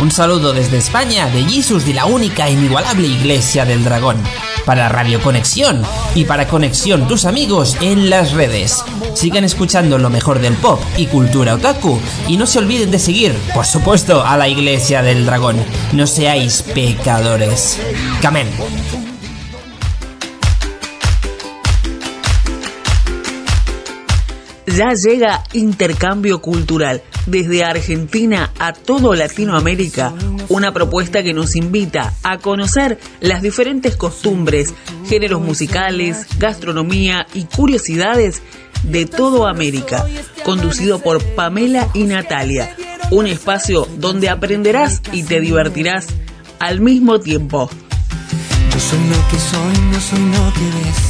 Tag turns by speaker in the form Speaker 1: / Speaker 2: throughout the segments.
Speaker 1: Un saludo desde España de Jesus de la única e inigualable Iglesia del Dragón. Para Radio Conexión y para Conexión tus amigos en las redes. Sigan escuchando lo mejor del pop y cultura otaku y no se olviden de seguir, por supuesto, a la Iglesia del Dragón. No seáis pecadores. Camen.
Speaker 2: Ya llega Intercambio Cultural desde Argentina a todo Latinoamérica, una propuesta que nos invita a conocer las diferentes costumbres, géneros musicales, gastronomía y curiosidades de todo América, conducido por Pamela y Natalia, un espacio donde aprenderás y te divertirás al mismo tiempo.
Speaker 3: Yo soy lo que soy, no soy lo que ves.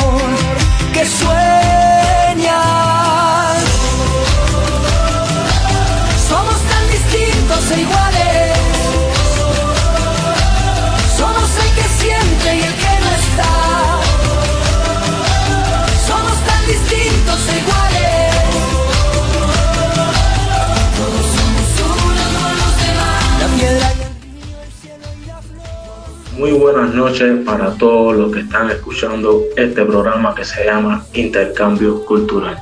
Speaker 4: noches para todos los que están escuchando este programa que se llama Intercambio Cultural.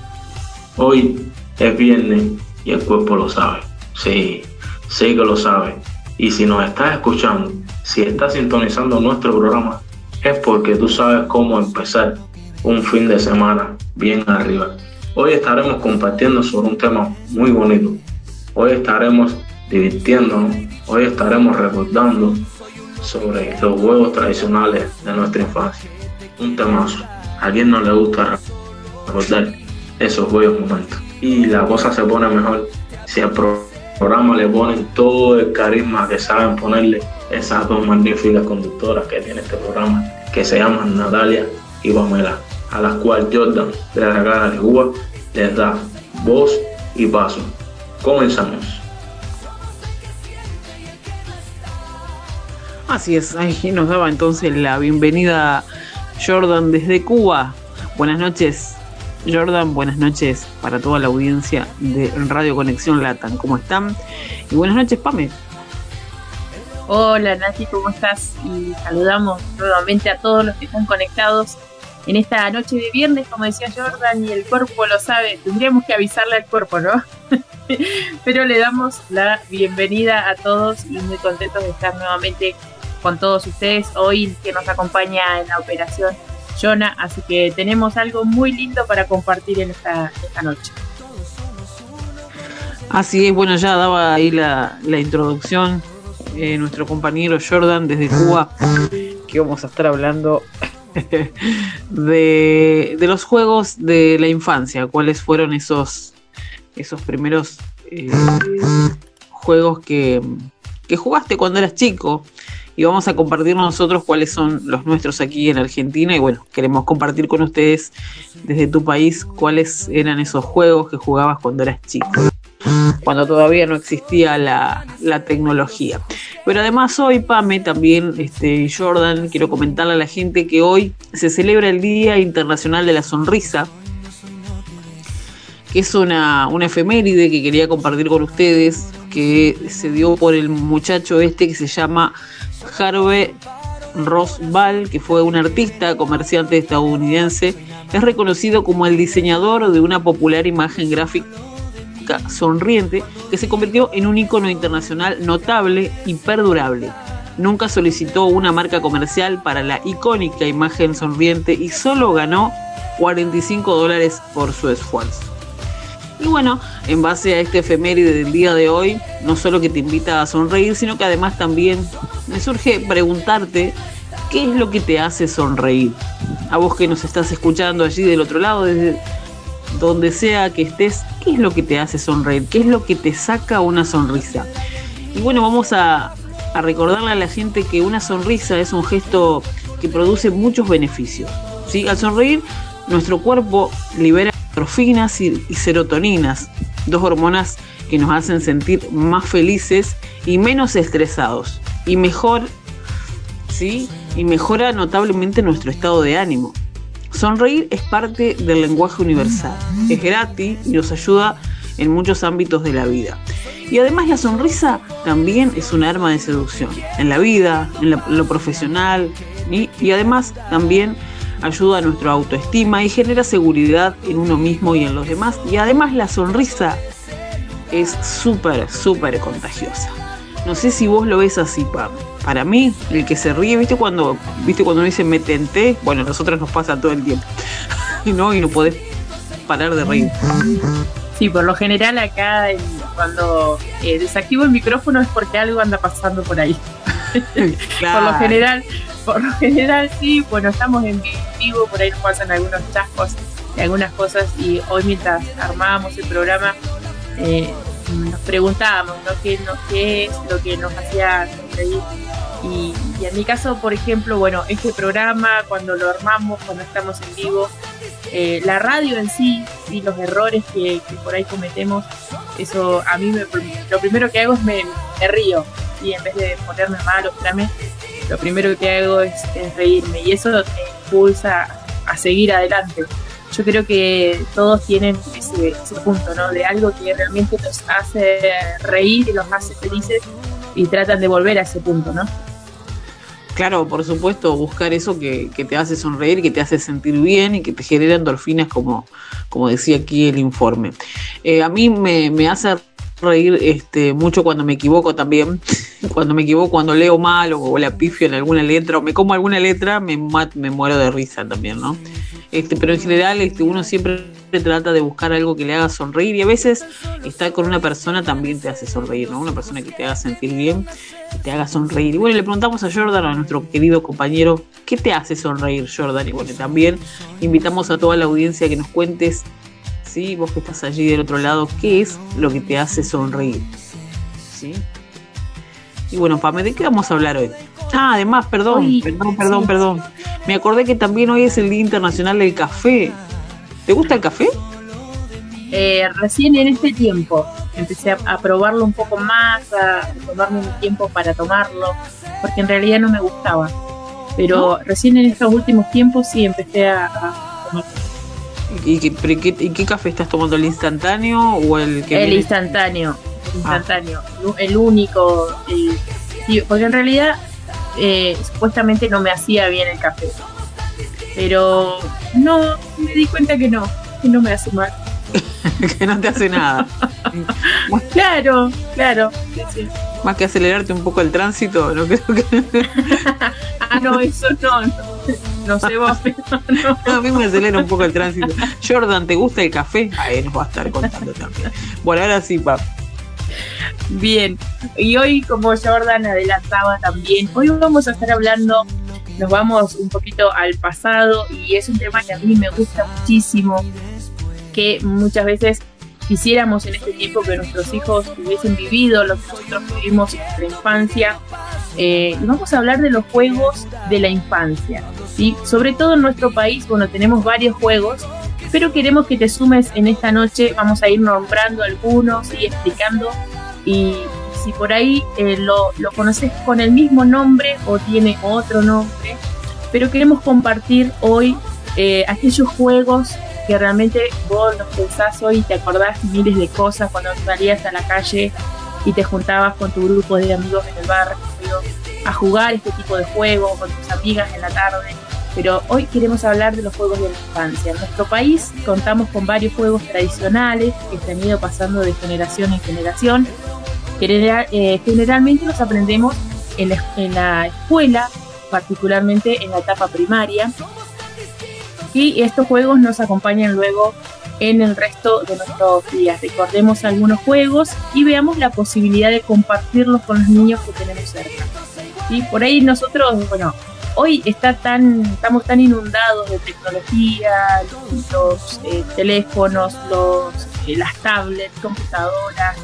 Speaker 4: Hoy es viernes y el cuerpo lo sabe. Sí, sí que lo sabe. Y si nos estás escuchando, si estás sintonizando nuestro programa, es porque tú sabes cómo empezar un fin de semana bien arriba. Hoy estaremos compartiendo sobre un tema muy bonito. Hoy estaremos divirtiéndonos. Hoy estaremos recordando sobre los juegos tradicionales de nuestra infancia. Un temazo. A quien no le gusta recordar esos buenos momentos. Y la cosa se pone mejor si al pro- programa le ponen todo el carisma que saben ponerle esas dos magníficas conductoras que tiene este programa, que se llaman Natalia y Pamela, a las cuales Jordan de la cara de Cuba les da voz y paso. Comenzamos.
Speaker 2: Así es, ahí nos daba entonces la bienvenida Jordan desde Cuba. Buenas noches, Jordan, buenas noches para toda la audiencia de Radio Conexión Latam. ¿Cómo están? Y buenas noches, Pame.
Speaker 5: Hola Nati, ¿cómo estás? Y saludamos nuevamente a todos los que están conectados en esta noche de viernes, como decía Jordan, y el cuerpo lo sabe. Tendríamos que avisarle al cuerpo, ¿no? Pero le damos la bienvenida a todos y muy contentos de estar nuevamente con todos ustedes hoy que nos acompaña en la operación Jonah. Así que tenemos algo muy lindo para compartir en esta, esta noche.
Speaker 2: Así es, bueno, ya daba ahí la, la introducción eh, nuestro compañero Jordan desde Cuba, que vamos a estar hablando de, de los juegos de la infancia, cuáles fueron esos, esos primeros eh, juegos que, que jugaste cuando eras chico. Y vamos a compartir nosotros cuáles son los nuestros aquí en Argentina. Y bueno, queremos compartir con ustedes desde tu país cuáles eran esos juegos que jugabas cuando eras chico cuando todavía no existía la, la tecnología. Pero además hoy, Pame, también, este, Jordan, quiero comentarle a la gente que hoy se celebra el Día Internacional de la Sonrisa, que es una, una efeméride que quería compartir con ustedes, que se dio por el muchacho este que se llama Harvey Rosval, que fue un artista comerciante estadounidense, es reconocido como el diseñador de una popular imagen gráfica sonriente que se convirtió en un icono internacional notable y perdurable. nunca solicitó una marca comercial para la icónica imagen sonriente y solo ganó 45 dólares por su esfuerzo. Y bueno, en base a este efeméride del día de hoy, no solo que te invita a sonreír, sino que además también me surge preguntarte qué es lo que te hace sonreír. A vos que nos estás escuchando allí del otro lado, desde donde sea que estés, qué es lo que te hace sonreír, qué es lo que te saca una sonrisa. Y bueno, vamos a, recordarle a la gente que una sonrisa es un gesto que produce muchos beneficios. ¿sí? Al sonreír, nuestro cuerpo libera y, serotoninas, dos hormonas que nos hacen sentir más felices y menos estresados. Y mejor, ¿sí? Y mejora notablemente nuestro estado de ánimo. Sonreír es parte del lenguaje universal. Es gratis y nos ayuda en muchos ámbitos de la vida. Y además la sonrisa también es un arma de seducción en la vida, en, la, lo profesional y además también ayuda a nuestra autoestima y genera seguridad en uno mismo y en los demás. Y además la sonrisa es súper, súper contagiosa. No sé si vos lo ves así, Pam. Para mí, el que se ríe, ¿viste cuando, ¿viste cuando uno dice me tenté? Bueno, a nosotros nos pasa todo el tiempo. y no, y no podés parar de reír.
Speaker 5: Sí, por lo general acá cuando eh, desactivo el micrófono es porque algo anda pasando por ahí.
Speaker 2: Claro.
Speaker 5: por lo general, por lo general sí, bueno, estamos en vivo, por ahí nos pasan algunos chascos y algunas cosas y hoy mientras armábamos el programa eh, nos preguntábamos ¿no? ¿Qué, no, qué es lo que nos hacía sonreír. Y, en mi caso, por ejemplo, bueno, este programa, cuando lo armamos, cuando estamos en vivo, eh, la radio en sí y los errores que, por ahí cometemos, eso a mí me, lo primero que hago es me, río y en vez de ponerme mal o lo primero que hago es, reírme y eso te impulsa a, seguir adelante yo creo que todos tienen ese, punto, ¿no? De algo que realmente los hace reír y los hace felices y tratan de volver a ese punto, ¿no?
Speaker 2: Claro, por supuesto, buscar eso que, que te hace sonreír, que te hace sentir bien y que te genera endorfinas, como, como decía aquí el informe. Eh, a mí me, me hace reír este, mucho cuando me equivoco también. Cuando me equivoco, cuando leo mal o, o la pifio en alguna letra o me como alguna letra, me, muero de risa también, ¿no? Este, pero en general este, uno siempre trata de buscar algo que le haga sonreír y a veces estar con una persona también te hace sonreír, ¿no? Una persona que te haga sentir bien, que te haga sonreír. Y bueno, le preguntamos a Jordan, a nuestro querido compañero, ¿qué te hace sonreír, Jordan? Y bueno, también invitamos a toda la audiencia que nos cuentes ¿sí? Vos que estás allí del otro lado, ¿qué es lo que te hace sonreír? ¿Sí? Y bueno, Pame, ¿de qué vamos a hablar hoy? Ah, además, perdón, perdón, perdón, sí. perdón. Me acordé que también hoy es el Día Internacional del Café. ¿Te gusta el café?
Speaker 5: Eh, recién en este tiempo empecé a, a, probarlo un poco más, a tomarme un tiempo para tomarlo, porque en realidad no me gustaba. Pero ¿No? recién en estos últimos tiempos sí empecé a, a tomar
Speaker 2: ¿Y qué, qué, ¿Y qué, café estás tomando? ¿El instantáneo o el que.?
Speaker 5: El viene? instantáneo. El instantáneo. Ah. El único. El, sí, porque en realidad, eh, supuestamente no me hacía bien el café. Pero no, me di cuenta que no, que no me hace mal.
Speaker 2: que no te hace nada.
Speaker 5: claro, claro. Sí, sí.
Speaker 2: Más que acelerarte un poco el tránsito, no creo que.
Speaker 5: ah, no, eso no. no. No sé vos, pero no.
Speaker 2: no. A mí me acelera un poco el tránsito. Jordan, ¿te gusta el café? Ahí nos va a estar contando también. Bueno, ahora sí, pap.
Speaker 5: Bien, y hoy como Jordan adelantaba también, hoy vamos a estar hablando, nos vamos un poquito al pasado y es un tema que a mí me gusta muchísimo, que muchas veces quisiéramos en este tiempo que nuestros hijos hubiesen vivido lo que nosotros vivimos en nuestra infancia. Eh, y vamos a hablar de los juegos de la infancia. ¿sí? Sobre todo en nuestro país, bueno, tenemos varios juegos, pero queremos que te sumes en esta noche. Vamos a ir nombrando algunos y explicando. Y si por ahí eh, lo, lo conoces con el mismo nombre o tiene otro nombre, pero queremos compartir hoy eh, aquellos juegos que realmente vos los pensás hoy y te acordás miles de cosas cuando salías a la calle y te juntabas con tu grupo de amigos en el barrio a jugar este tipo de juegos con tus amigas en la tarde. Pero hoy queremos hablar de los juegos de la infancia. En nuestro país contamos con varios juegos tradicionales que se han ido pasando de generación en generación. General, eh, generalmente los aprendemos en la, escuela, particularmente en la etapa primaria. Y estos juegos nos acompañan luego en el resto de nuestros días. Recordemos algunos juegos y veamos la posibilidad de compartirlos con los niños que tenemos cerca. Y por ahí nosotros, bueno, hoy está tan, estamos tan inundados de tecnología, los eh, teléfonos, los, eh, las tablets, computadoras,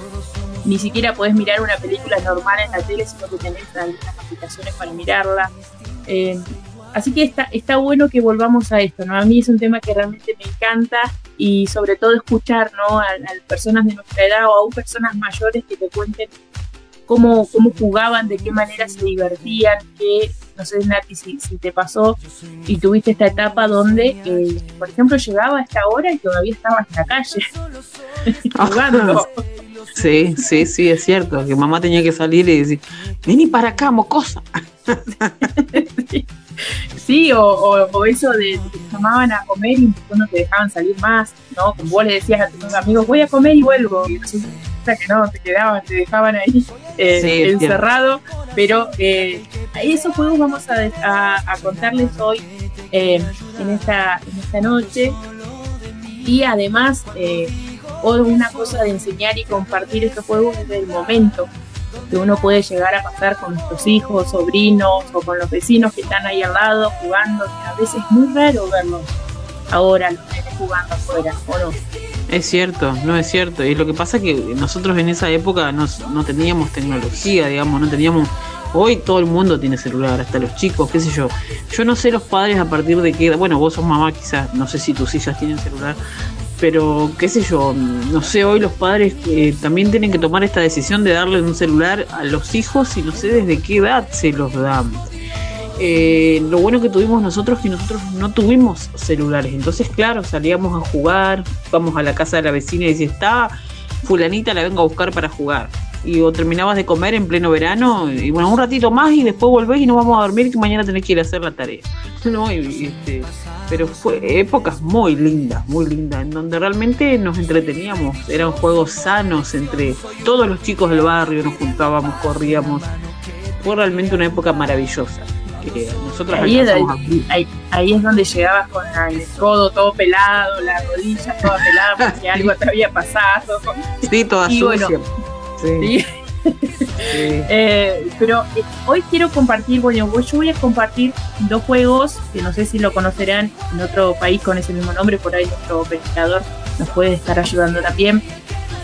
Speaker 5: ni siquiera podés mirar una película normal en la tele, sino que tenés algunas aplicaciones para mirarla. Eh, así que está, está bueno que volvamos a esto, ¿no? A mí es un tema que realmente me encanta y sobre todo escuchar, ¿no? A, personas de nuestra edad o aún personas mayores que te cuenten cómo, cómo jugaban, de qué manera se divertían, que no sé, Nati, si, si te pasó y tuviste esta etapa donde, eh, por ejemplo, llegaba a esta hora y todavía estaba en la calle jugando.
Speaker 2: Sí, sí, sí, es cierto, que mamá tenía que salir y decir, vení para acá, mocosa.
Speaker 5: sí, o, o, eso de, que te llamaban a comer y no te dejaban salir más, ¿no? Como vos le decías a tus amigos, voy a comer y vuelvo. Y que no, te quedaban, te dejaban ahí eh, encerrado. Pero eh, esos juegos vamos a, a, contarles hoy eh, en, esta, en esta noche. Y además, eh, una cosa de enseñar y compartir estos juegos desde el momento que uno puede llegar a pasar con nuestros hijos, sobrinos o con los vecinos que están ahí al lado jugando, que a veces es muy raro verlos ahora, los nenes jugando afuera, ¿o no?
Speaker 2: Es cierto, no es cierto. Y lo que pasa es que nosotros en esa época no, no teníamos tecnología, digamos, no teníamos... Hoy todo el mundo tiene celular, hasta los chicos, qué sé yo. Yo no sé los padres a partir de qué... Bueno, vos sos mamá quizás, no sé si tus hijas tienen celular, pero qué sé yo, no sé, hoy los padres eh, también tienen que tomar esta decisión de darle un celular a los hijos y no sé desde qué edad se los dan. Eh, lo bueno que tuvimos nosotros es que nosotros no tuvimos celulares, entonces claro, salíamos a jugar, vamos a la casa de la vecina y decía, está fulanita, la vengo a buscar para jugar. Y o terminabas de comer en pleno verano y bueno, un ratito más y después volvés y nos vamos a dormir que mañana tenés que ir a hacer la tarea. ¿no? Este, pero fue épocas muy lindas, muy lindas, en donde realmente nos entreteníamos, eran juegos sanos entre todos los chicos del barrio, nos juntábamos, corríamos, fue realmente una época maravillosa. Que nosotros
Speaker 5: ahí, es, ahí, es donde llegabas con el codo todo pelado, la rodilla toda pelada porque algo te había pasado.
Speaker 2: Sí, toda sucia.
Speaker 5: sí. Eh, pero eh, hoy quiero compartir, bueno, yo voy a compartir dos juegos que no sé si lo conocerán en otro país con ese mismo nombre, por ahí nuestro pescador nos puede estar ayudando también.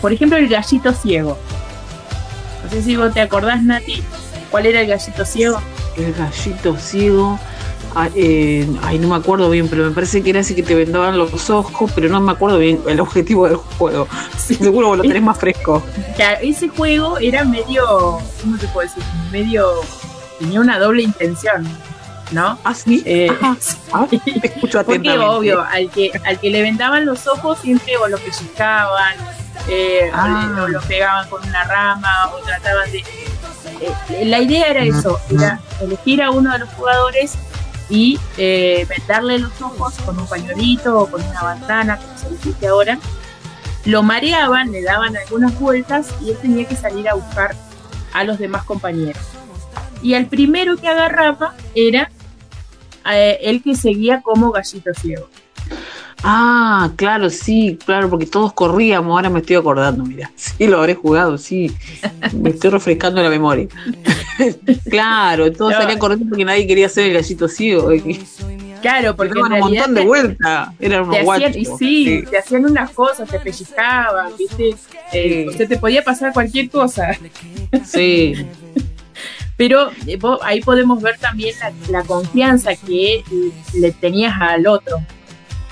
Speaker 5: Por ejemplo, el gallito ciego. No sé si vos te acordás, Nati, cuál era el gallito ciego.
Speaker 2: El gallito ciego eh, ay, no me acuerdo bien, pero me parece que era así que te vendaban los ojos, pero no me acuerdo bien el objetivo del juego. seguro vos lo tenés más fresco.
Speaker 5: ese juego era medio, ¿cómo te puedo decir? Medio, tenía una doble intención. ¿No?
Speaker 2: Ah, sí.
Speaker 5: Eh, ah, escucho Porque obvio, al que, al que le vendaban los ojos siempre o lo pellizcaban, eh, o, lo pegaban con una rama, o trataban de. Eh, la idea era eso, era elegir a uno de los jugadores y eh, vendarle los ojos con un pañuelito o con una bandana, como se dice ahora. Lo mareaban, le daban algunas vueltas y él tenía que salir a buscar a los demás compañeros. Y al primero que agarraba era eh, el que seguía como gallito ciego.
Speaker 2: Ah, claro, sí, claro, porque todos corríamos, ahora me estoy acordando, mira, sí lo habré jugado, sí, me estoy refrescando la memoria. claro, todos salían corriendo porque nadie quería ser el gallito ciego.
Speaker 5: Claro, porque
Speaker 2: daban un montón de vueltas, eran unos
Speaker 5: guachos. Y sí, te hacían unas cosas, te pellizcaban, ¿viste? Eh, o sea, te podía pasar cualquier cosa.
Speaker 2: Sí.
Speaker 5: Pero eh, ahí podemos ver también la confianza que le tenías al otro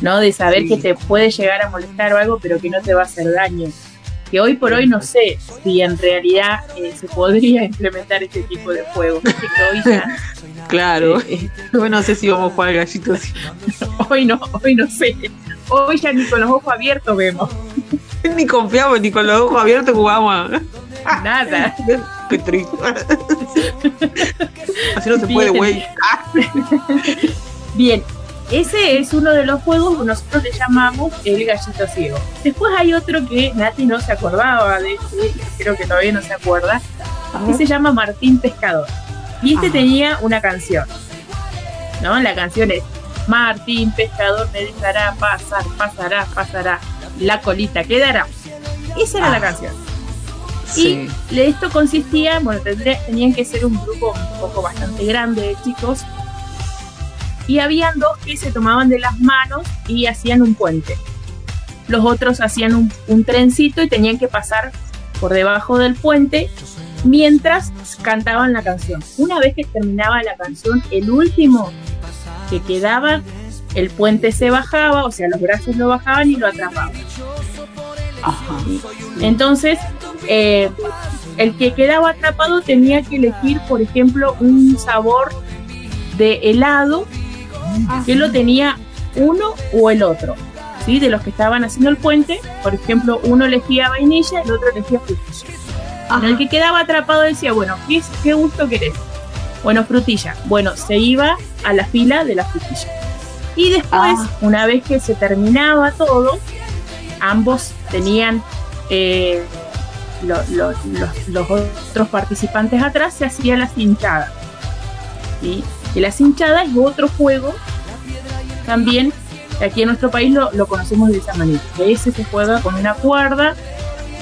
Speaker 5: ¿no? De saber que te puede llegar a molestar o algo, pero que no te va a hacer daño. Que hoy por hoy no sé si en realidad eh, se podría implementar este tipo de juegos.
Speaker 2: claro. Eh, bueno, no sé si vamos a jugar al gallito así.
Speaker 5: hoy no, hoy no sé. Hoy ya ni con los ojos abiertos vemos.
Speaker 2: ni confiamos, ni con los ojos abiertos jugamos.
Speaker 5: Nada.
Speaker 2: Qué triste. Así no se puede, güey.
Speaker 5: Bien, ese es uno de los juegos que nosotros le llamamos el gallito ciego. Después hay otro que Nati no se acordaba de este, creo que todavía no se acuerda, que se llama Martín Pescador. Y este tenía una canción, ¿no? La canción es Martín, pescador, me dejará pasar, pasará, pasará, la colita quedará. Esa era la
Speaker 2: Ah.
Speaker 5: canción.
Speaker 2: Sí.
Speaker 5: Y esto consistía, bueno, tendría- tenían que ser un grupo un poco bastante grande de chicos. Y habían dos que se tomaban de las manos y hacían un puente. Los otros hacían un, un trencito y tenían que pasar por debajo del puente mientras cantaban la canción. Una vez que terminaba la canción, el último que quedaba, el puente se bajaba, o sea, los brazos lo bajaban y lo atrapaban.
Speaker 2: Ajá.
Speaker 5: Entonces, eh, el que quedaba atrapado tenía que elegir, por ejemplo, un sabor de helado que lo tenía uno o el otro. ¿sí? De los que estaban haciendo el puente, por ejemplo, uno elegía vainilla, el otro elegía frutilla. En el que quedaba atrapado decía, bueno, ¿qué, qué gusto querés? Bueno, frutilla. Bueno, se iba a la fila de la frutilla. Y después,
Speaker 2: Ah.
Speaker 5: una vez que se terminaba todo, ambos tenían eh, lo- lo- los, los otros participantes atrás, se hacía la cinchada. ¿sí? Y la cinchada es otro juego también, aquí en nuestro país lo, lo conocemos de esa manera. Ese se juega con una cuerda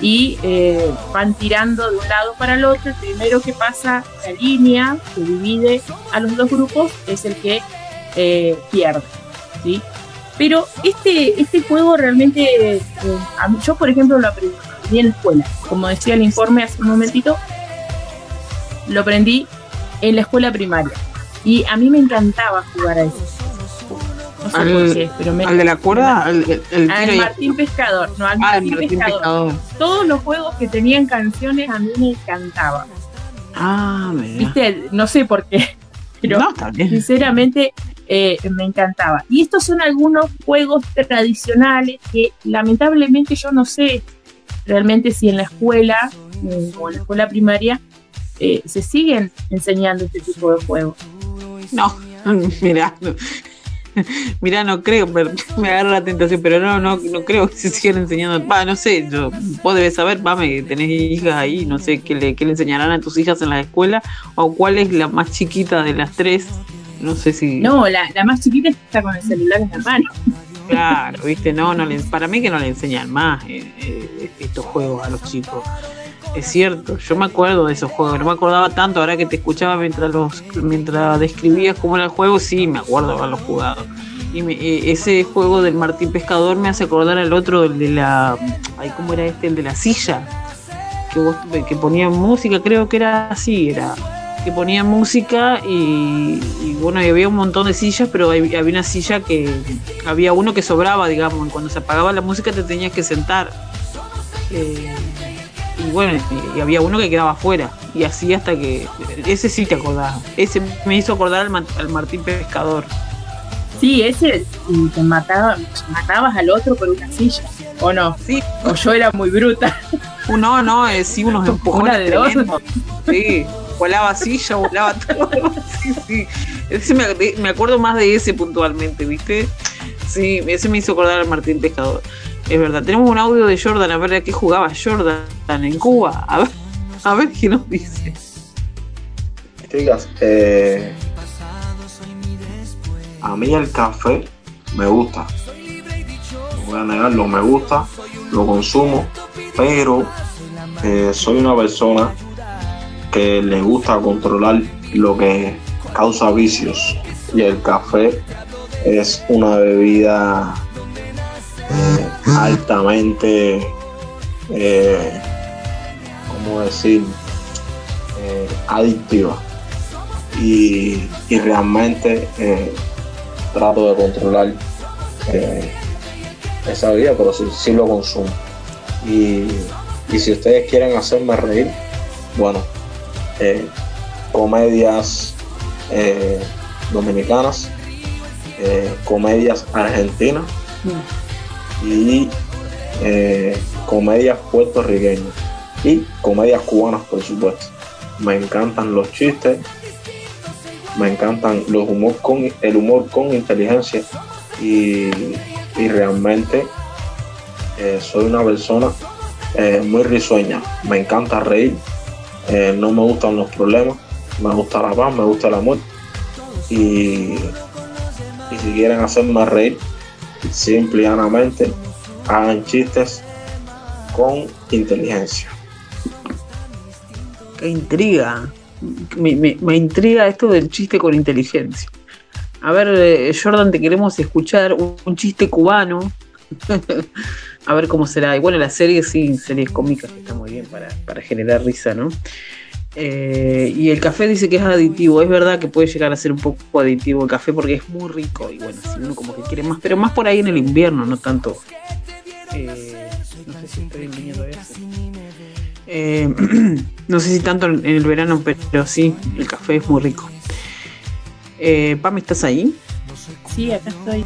Speaker 5: y eh, van tirando de un lado para el otro. El primero que pasa la línea que divide a los dos grupos es el que eh, pierde. ¿sí? Pero este, este juego realmente, eh, yo por ejemplo lo aprendí en la escuela. Como decía el informe hace un momentito, lo aprendí en la escuela primaria. Y a mí me encantaba jugar a eso. No sé
Speaker 2: Al-
Speaker 5: por qué, pero me...
Speaker 2: ¿Al de la cuerda? ¿Al, el, el
Speaker 5: al
Speaker 2: tiro y-
Speaker 5: Martín Pescador, no, al
Speaker 2: Ah,
Speaker 5: Martín, Pescador.
Speaker 2: Pescador.
Speaker 5: Todos los juegos que tenían canciones a mí me encantaban.
Speaker 2: Ah, mira.
Speaker 5: ¿Viste? No sé por qué, pero
Speaker 2: No,
Speaker 5: sinceramente eh, me encantaba. Y estos son algunos juegos tradicionales que lamentablemente yo no sé realmente si en la escuela eh, o en la escuela primaria eh, se siguen enseñando este tipo de juegos.
Speaker 2: No, mira, no. Mira, no creo, me agarra la tentación, pero no, no, no creo que se sigan enseñando. Va, no sé, yo, vos debes saber, Pame, que tenés hijas ahí, no sé qué le, qué le enseñarán a tus hijas en la escuela, o cuál es la más chiquita de las tres. No sé si.
Speaker 5: No, la, la más chiquita está con el celular en la mano.
Speaker 2: Claro, viste, no, no le, para mí que no le enseñan más eh, eh, estos juegos a los chicos. Es cierto, yo me acuerdo de esos juegos, no me acordaba tanto ahora que te escuchaba mientras los mientras describías cómo era el juego, sí, me acuerdo haberlo jugado. Y me- eh, ese juego del Martín Pescador me hace acordar al otro, el de la. Ay, ¿cómo era este? El de la silla. Que, vos, que ponía música, creo que era así, era. Que ponía música y, y bueno, había un montón de sillas, pero había una silla que. Había uno que sobraba, digamos, cuando se apagaba la música te tenías que sentar. Eh, y bueno, y, había uno que quedaba afuera. Y así hasta que. Ese sí te acordás. Ese me hizo acordar al, al Martín Pescador.
Speaker 5: Sí, ese te mataba, matabas al otro por una silla, ¿o no?
Speaker 2: Sí,
Speaker 5: O yo era muy bruta.
Speaker 2: no, no, eh, sí, unos empujones
Speaker 5: Una de dos.
Speaker 2: tremendos. Sí, volaba silla, volaba todo. Sí, sí. Ese me, me acuerdo más de ese puntualmente, ¿viste? Sí, ese me hizo acordar al Martín Pescador. Es verdad. Tenemos un audio de Jordan, a ver a qué jugaba Jordan en Cuba. A ver, a ver qué nos dice.
Speaker 4: Chicas, eh, a mí el café me gusta. No voy a negarlo, me gusta, lo consumo, pero eh, soy una persona que le gusta controlar lo que causa vicios. Y el café es una bebida altamente, eh, ¿cómo decir? Eh, adictiva y, realmente eh, trato de controlar eh, esa vida, pero sí, lo consumo. Y, si ustedes quieren hacerme reír, bueno, comedias dominicanas, comedias argentinas y eh, comedias puertorriqueñas y comedias cubanas, por supuesto. Me encantan los chistes, me encantan los humor con el humor con inteligencia y, y realmente eh, soy una persona eh, muy risueña. Me encanta reír, no me gustan los problemas me gusta la paz, me gusta el amor. Y, y si quieren hacerme reír, simple y llanamente, hagan chistes con inteligencia.
Speaker 2: Qué intriga. Me, intriga esto del chiste con inteligencia. A ver, eh, Jordan, te queremos escuchar un, chiste cubano. A ver cómo será. Y bueno, la serie sí, series cómicas que está muy bien para, para generar risa, ¿no? Eh, y el café dice que es aditivo. Es verdad que puede llegar a ser un poco aditivo el café porque es muy rico. Y bueno, si uno como que quiere más, pero más por ahí en el invierno, no tanto. eh, no sé si estoy en. Eh, no sé si tanto en el verano, pero sí, el café es muy rico. Eh, Pam, ¿estás ahí?
Speaker 5: Sí, acá estoy.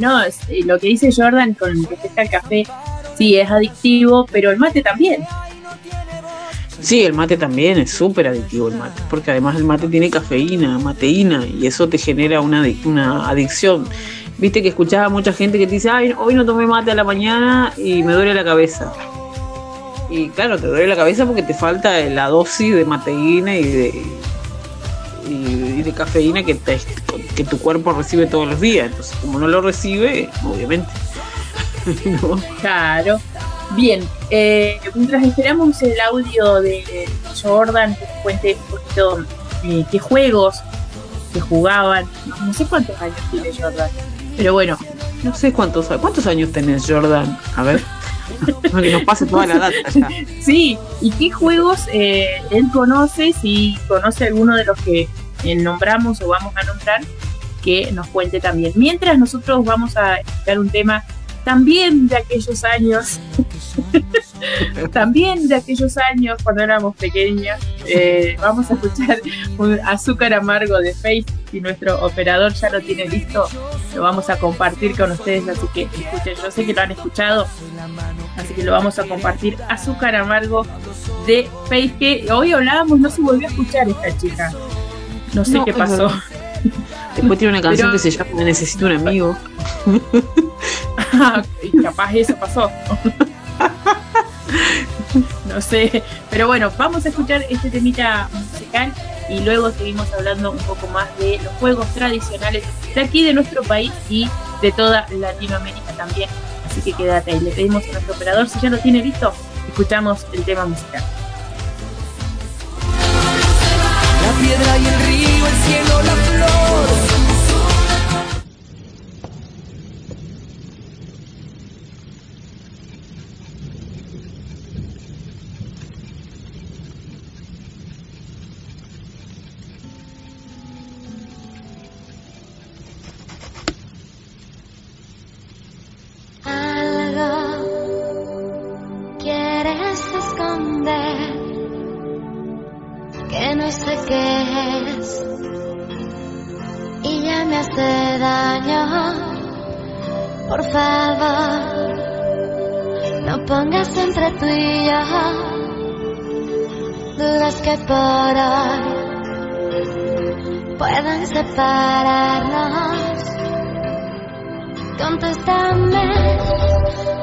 Speaker 5: No, lo que dice Jordan con respecto al café, sí, es adictivo, pero el mate también.
Speaker 2: Sí, el mate también es súper adictivo el mate, porque además el mate tiene cafeína, mateína, y eso te genera una, una adicción. Viste que escuchaba a mucha gente que te dice, ay, hoy no tomé mate a la mañana y me duele la cabeza. Y claro, te duele la cabeza porque te falta la dosis de mateína y de, y, de cafeína que, te- que tu cuerpo recibe todos los días. Entonces, como no lo recibe, obviamente.
Speaker 5: Claro. Bien, eh, mientras esperamos el audio de Jordan, que nos cuente un poquito eh, qué juegos que jugaban. No, no sé cuántos años tiene Jordan, pero bueno,
Speaker 2: No sé cuántos, cuántos años tenés, Jordan. A ver. que nos pase toda la data ya.
Speaker 5: Sí, y qué juegos eh, él conoce, si conoce alguno de los que eh, nombramos o vamos a nombrar, que nos cuente también. Mientras nosotros vamos a escuchar un tema también de aquellos años, también de aquellos años cuando éramos pequeños, eh, vamos a escuchar un azúcar amargo de Face y nuestro operador ya lo tiene listo, lo vamos a compartir con ustedes, así que escuchen, yo sé que lo han escuchado, así que lo vamos a compartir. Azúcar amargo de Faith, que hoy hablábamos, no se volvió a escuchar esta chica. No sé
Speaker 2: No,
Speaker 5: qué pasó.
Speaker 2: Después tiene una canción
Speaker 5: Pero-
Speaker 2: que se llama Necesito un amigo.
Speaker 5: y capaz eso pasó. no sé, pero bueno, vamos a escuchar este temita musical y luego seguimos hablando un poco más de los juegos tradicionales de aquí de nuestro país y de toda Latinoamérica también. Así que quédate ahí, le pedimos a nuestro operador si ya lo tiene listo, escuchamos el tema musical.
Speaker 3: La piedra y el río, el cielo, la flor.
Speaker 6: Que no sé qué es y ya me hace daño. Por favor, no pongas entre tú y yo dudas que por hoy puedan separarnos. Contéstame,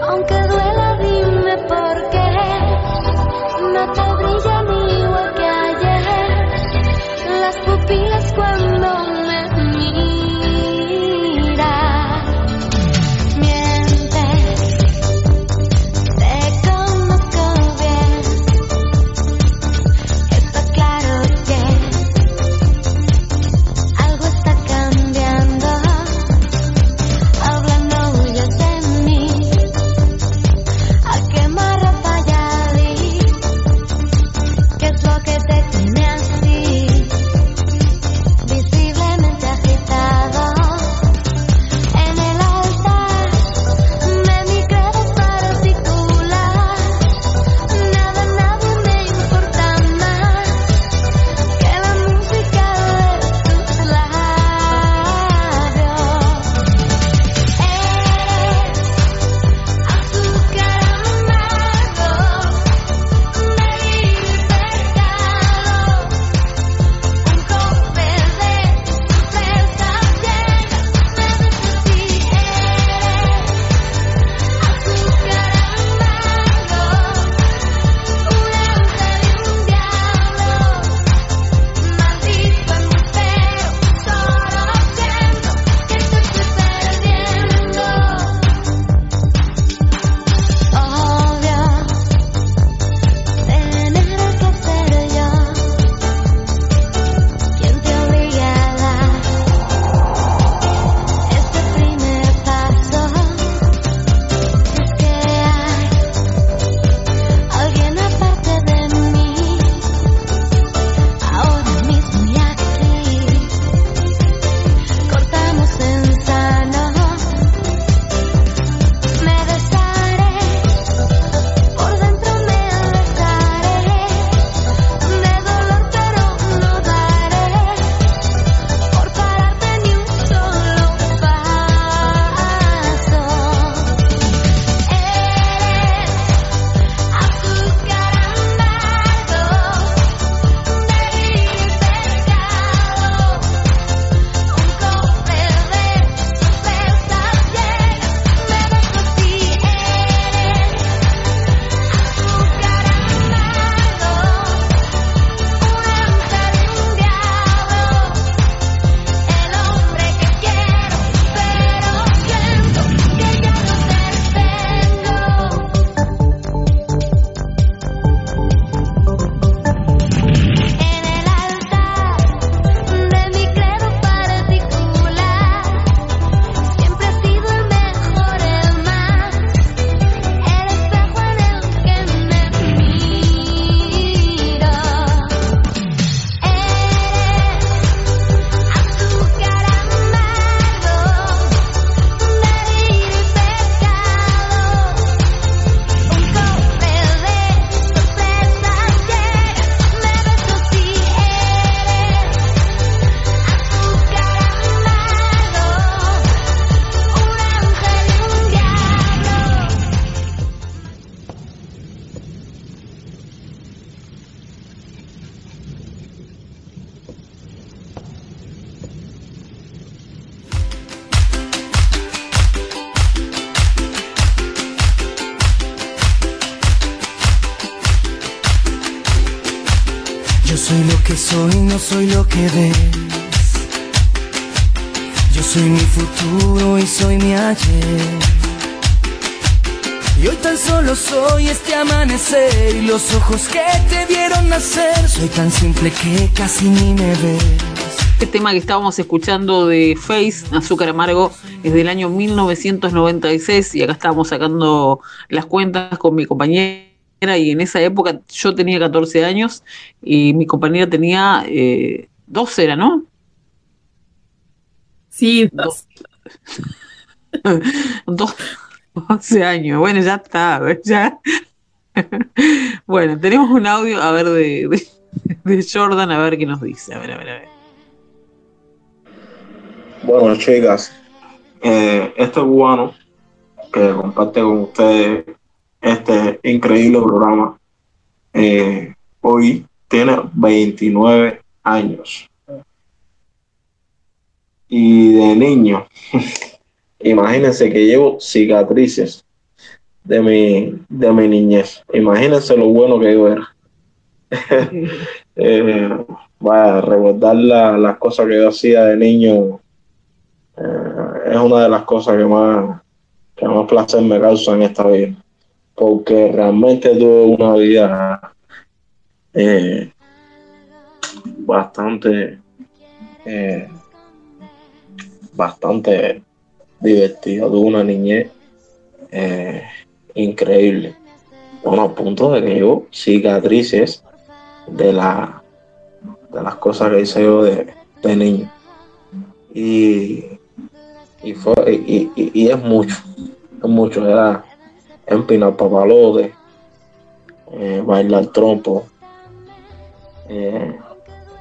Speaker 6: aunque duela, dime por qué no te brillan las pupilas cuando
Speaker 3: soy, lo que ves. Yo soy mi futuro y soy mi ayer. Y hoy tan solo soy este amanecer y los ojos que te vieron nacer. Soy tan simple que casi ni me ves.
Speaker 2: Este tema que estábamos escuchando de Face, Azúcar Amargo, es del año 1996 y acá estábamos sacando las cuentas con mi compañera y en esa época yo tenía 14 años y mi compañera tenía eh, 12, ¿era, no?
Speaker 5: Sí, dos.
Speaker 2: Dos- 12 años. Bueno, ya está, ya. Bueno, tenemos un audio, a ver, de, de, de Jordan, a ver qué nos dice. A ver, a ver, a ver.
Speaker 4: Bueno, chicas, eh, este cubano que comparte con ustedes este increíble programa, eh, hoy tiene 29 años. Y de niño, imagínense que llevo cicatrices de mi, de mi niñez. Imagínense lo bueno que yo era. Eh, vaya, recordar la- las cosas que yo hacía de niño eh, es una de las cosas que más, que más placer me causa en esta vida. Porque realmente tuve una vida eh, bastante, eh, bastante divertida. Tuve una niñez eh, increíble. Bueno, a punto de que yo cicatrices de, la, de las cosas que hice yo de, de niño. Y, y, fue, y, y- es mucho, es mucho. Era empinar papalote, eh, bailar trompo, eh,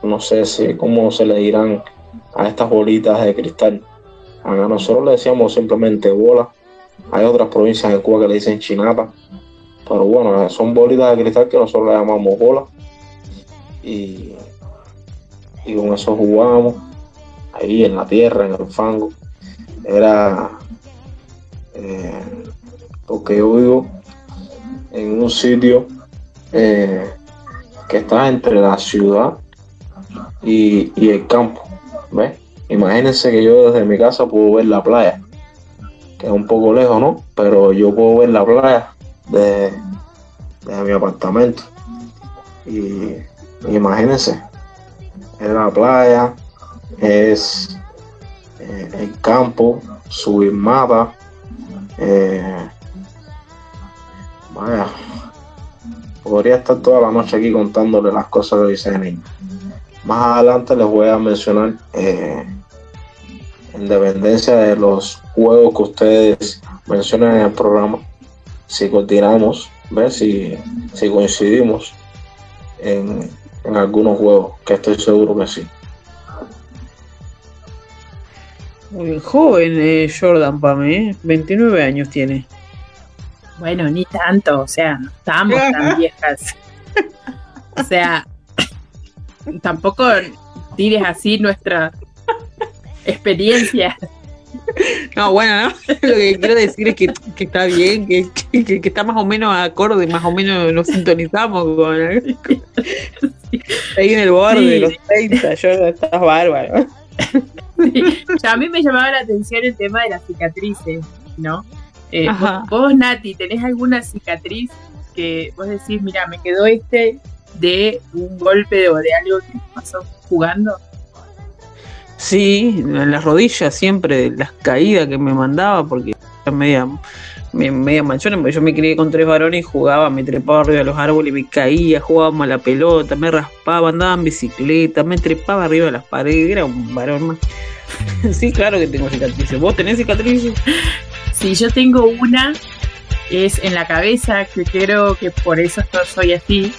Speaker 4: no sé si cómo se le dirán a estas bolitas de cristal. A nosotros le decíamos simplemente bola. Hay otras provincias de Cuba que le dicen chinata. Pero bueno, son bolitas de cristal que nosotros le llamamos bola. Y, con eso jugábamos ahí en la tierra, en el fango. Era eh, porque yo vivo en un sitio eh, que está entre la ciudad y, el campo. ¿ves? Imagínense que yo desde mi casa puedo ver la playa, que es un poco lejos, ¿no? Pero yo puedo ver la playa de, desde mi apartamento. Y imagínense, es la playa, es eh, el campo, subir mata. eh, vaya, podría estar toda la noche aquí contándole las cosas que niño. Más adelante les voy a mencionar, eh, en dependencia de los juegos que ustedes mencionan en el programa, si coordinamos, ver si, si coincidimos en, en algunos juegos, que estoy seguro que sí.
Speaker 2: Muy joven eh, Jordan para mí, 29 años tiene.
Speaker 5: Bueno, ni tanto, o sea, no estamos tan viejas. O sea, tampoco tires así nuestra experiencia.
Speaker 2: No, bueno, ¿no? lo que quiero decir es que, que está bien, que, que- que está más o menos acorde, más o menos nos sintonizamos con ahí en el borde de los 30, Jordan, estás bárbaro.
Speaker 5: Sí. A mí me llamaba la atención el tema de las cicatrices, ¿no? Eh, vos, Nati, ¿tenés alguna cicatriz que vos decís, mira, me quedó este de un golpe o de algo que pasó jugando?
Speaker 2: Sí, en las rodillas siempre, las caídas que me mandaba, porque era media, me- media manchona, porque yo me crié con tres varones y jugaba, me trepaba arriba de los árboles, me caía, jugábamos a la pelota, me raspaba, andaba en bicicleta, me trepaba arriba de las paredes, era un varón más. Sí, claro que tengo cicatrices. ¿Vos tenés cicatrices?
Speaker 5: Si yo tengo una, es en la cabeza, que creo que por eso soy así.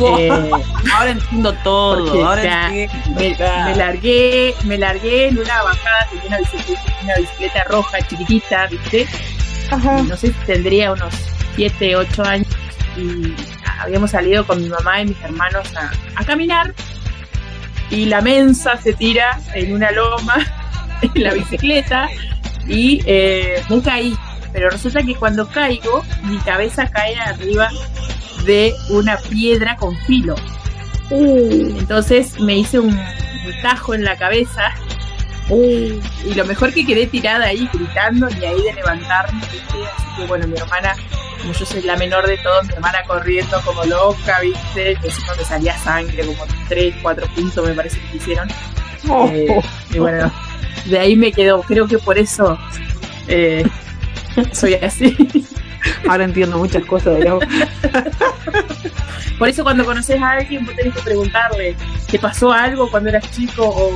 Speaker 5: Eh,
Speaker 2: ahora entiendo todo,
Speaker 5: porque
Speaker 2: ahora
Speaker 5: ya
Speaker 2: entiendo.
Speaker 5: me, largué, me largué en una bajada, tenía una bicicleta, una bicicleta roja chiquitita, ¿viste? Y no sé si tendría unos 7, 8 años y habíamos salido con mi mamá y mis hermanos a, a caminar y la mensa se tira en una loma en la bicicleta y eh, me caí. Pero resulta que cuando caigo, mi cabeza cae arriba de una piedra con filo. Uh. Entonces me hice un, tajo en la cabeza. Uh. Y lo mejor que quedé tirada ahí gritando, ni ahí de levantarme. Así que bueno, mi hermana, como yo soy la menor de todos, mi hermana corriendo como loca, ¿viste? Encima me salía sangre, como 3, 4 puntos me parece que hicieron. Oh. Eh, y bueno, de ahí me quedó. Creo que por eso eh, soy así.
Speaker 2: Ahora entiendo muchas cosas de
Speaker 5: Por eso cuando conoces a alguien vos tenés que preguntarle, ¿te pasó algo cuando eras chico? O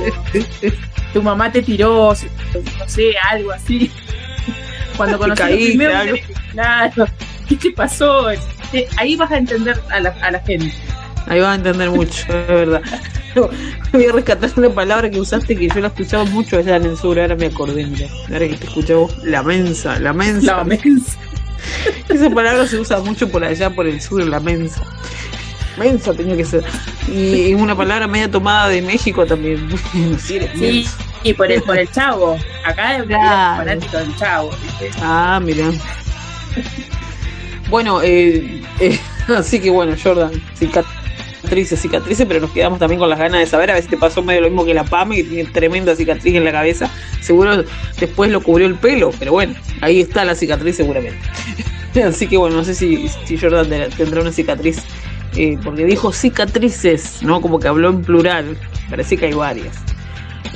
Speaker 5: tu mamá te tiró, no sé, algo así. Cuando conoces a primero, claro, ¿qué te pasó? Ahí vas a entender a la, a la gente.
Speaker 2: Ahí vas a entender mucho, es verdad. Voy a rescatar una palabra que usaste que yo la escuchaba mucho allá en el sur, ahora me acordé, mira. Ahora que te escuchaba la mensa, la mensa.
Speaker 5: La mensa.
Speaker 2: Esa palabra se usa mucho por allá, por el sur, la mensa. Mensa tenía que ser. Y una palabra media tomada de México también.
Speaker 5: sí, y por el, por el chavo. Acá es claro. fanático del chavo.
Speaker 2: Ah, mira. Bueno, eh, eh, así que bueno, Jordan, cicatrices, cicatrices, pero nos quedamos también con las ganas de saber a si te pasó medio lo mismo que la Pame, que tiene tremenda cicatriz en la cabeza. Seguro después lo cubrió el pelo, pero bueno, ahí está la cicatriz seguramente. Así que bueno, no sé si, si Jordan tendrá una cicatriz, eh, porque dijo cicatrices, ¿no? Como que habló en plural, parece que hay varias.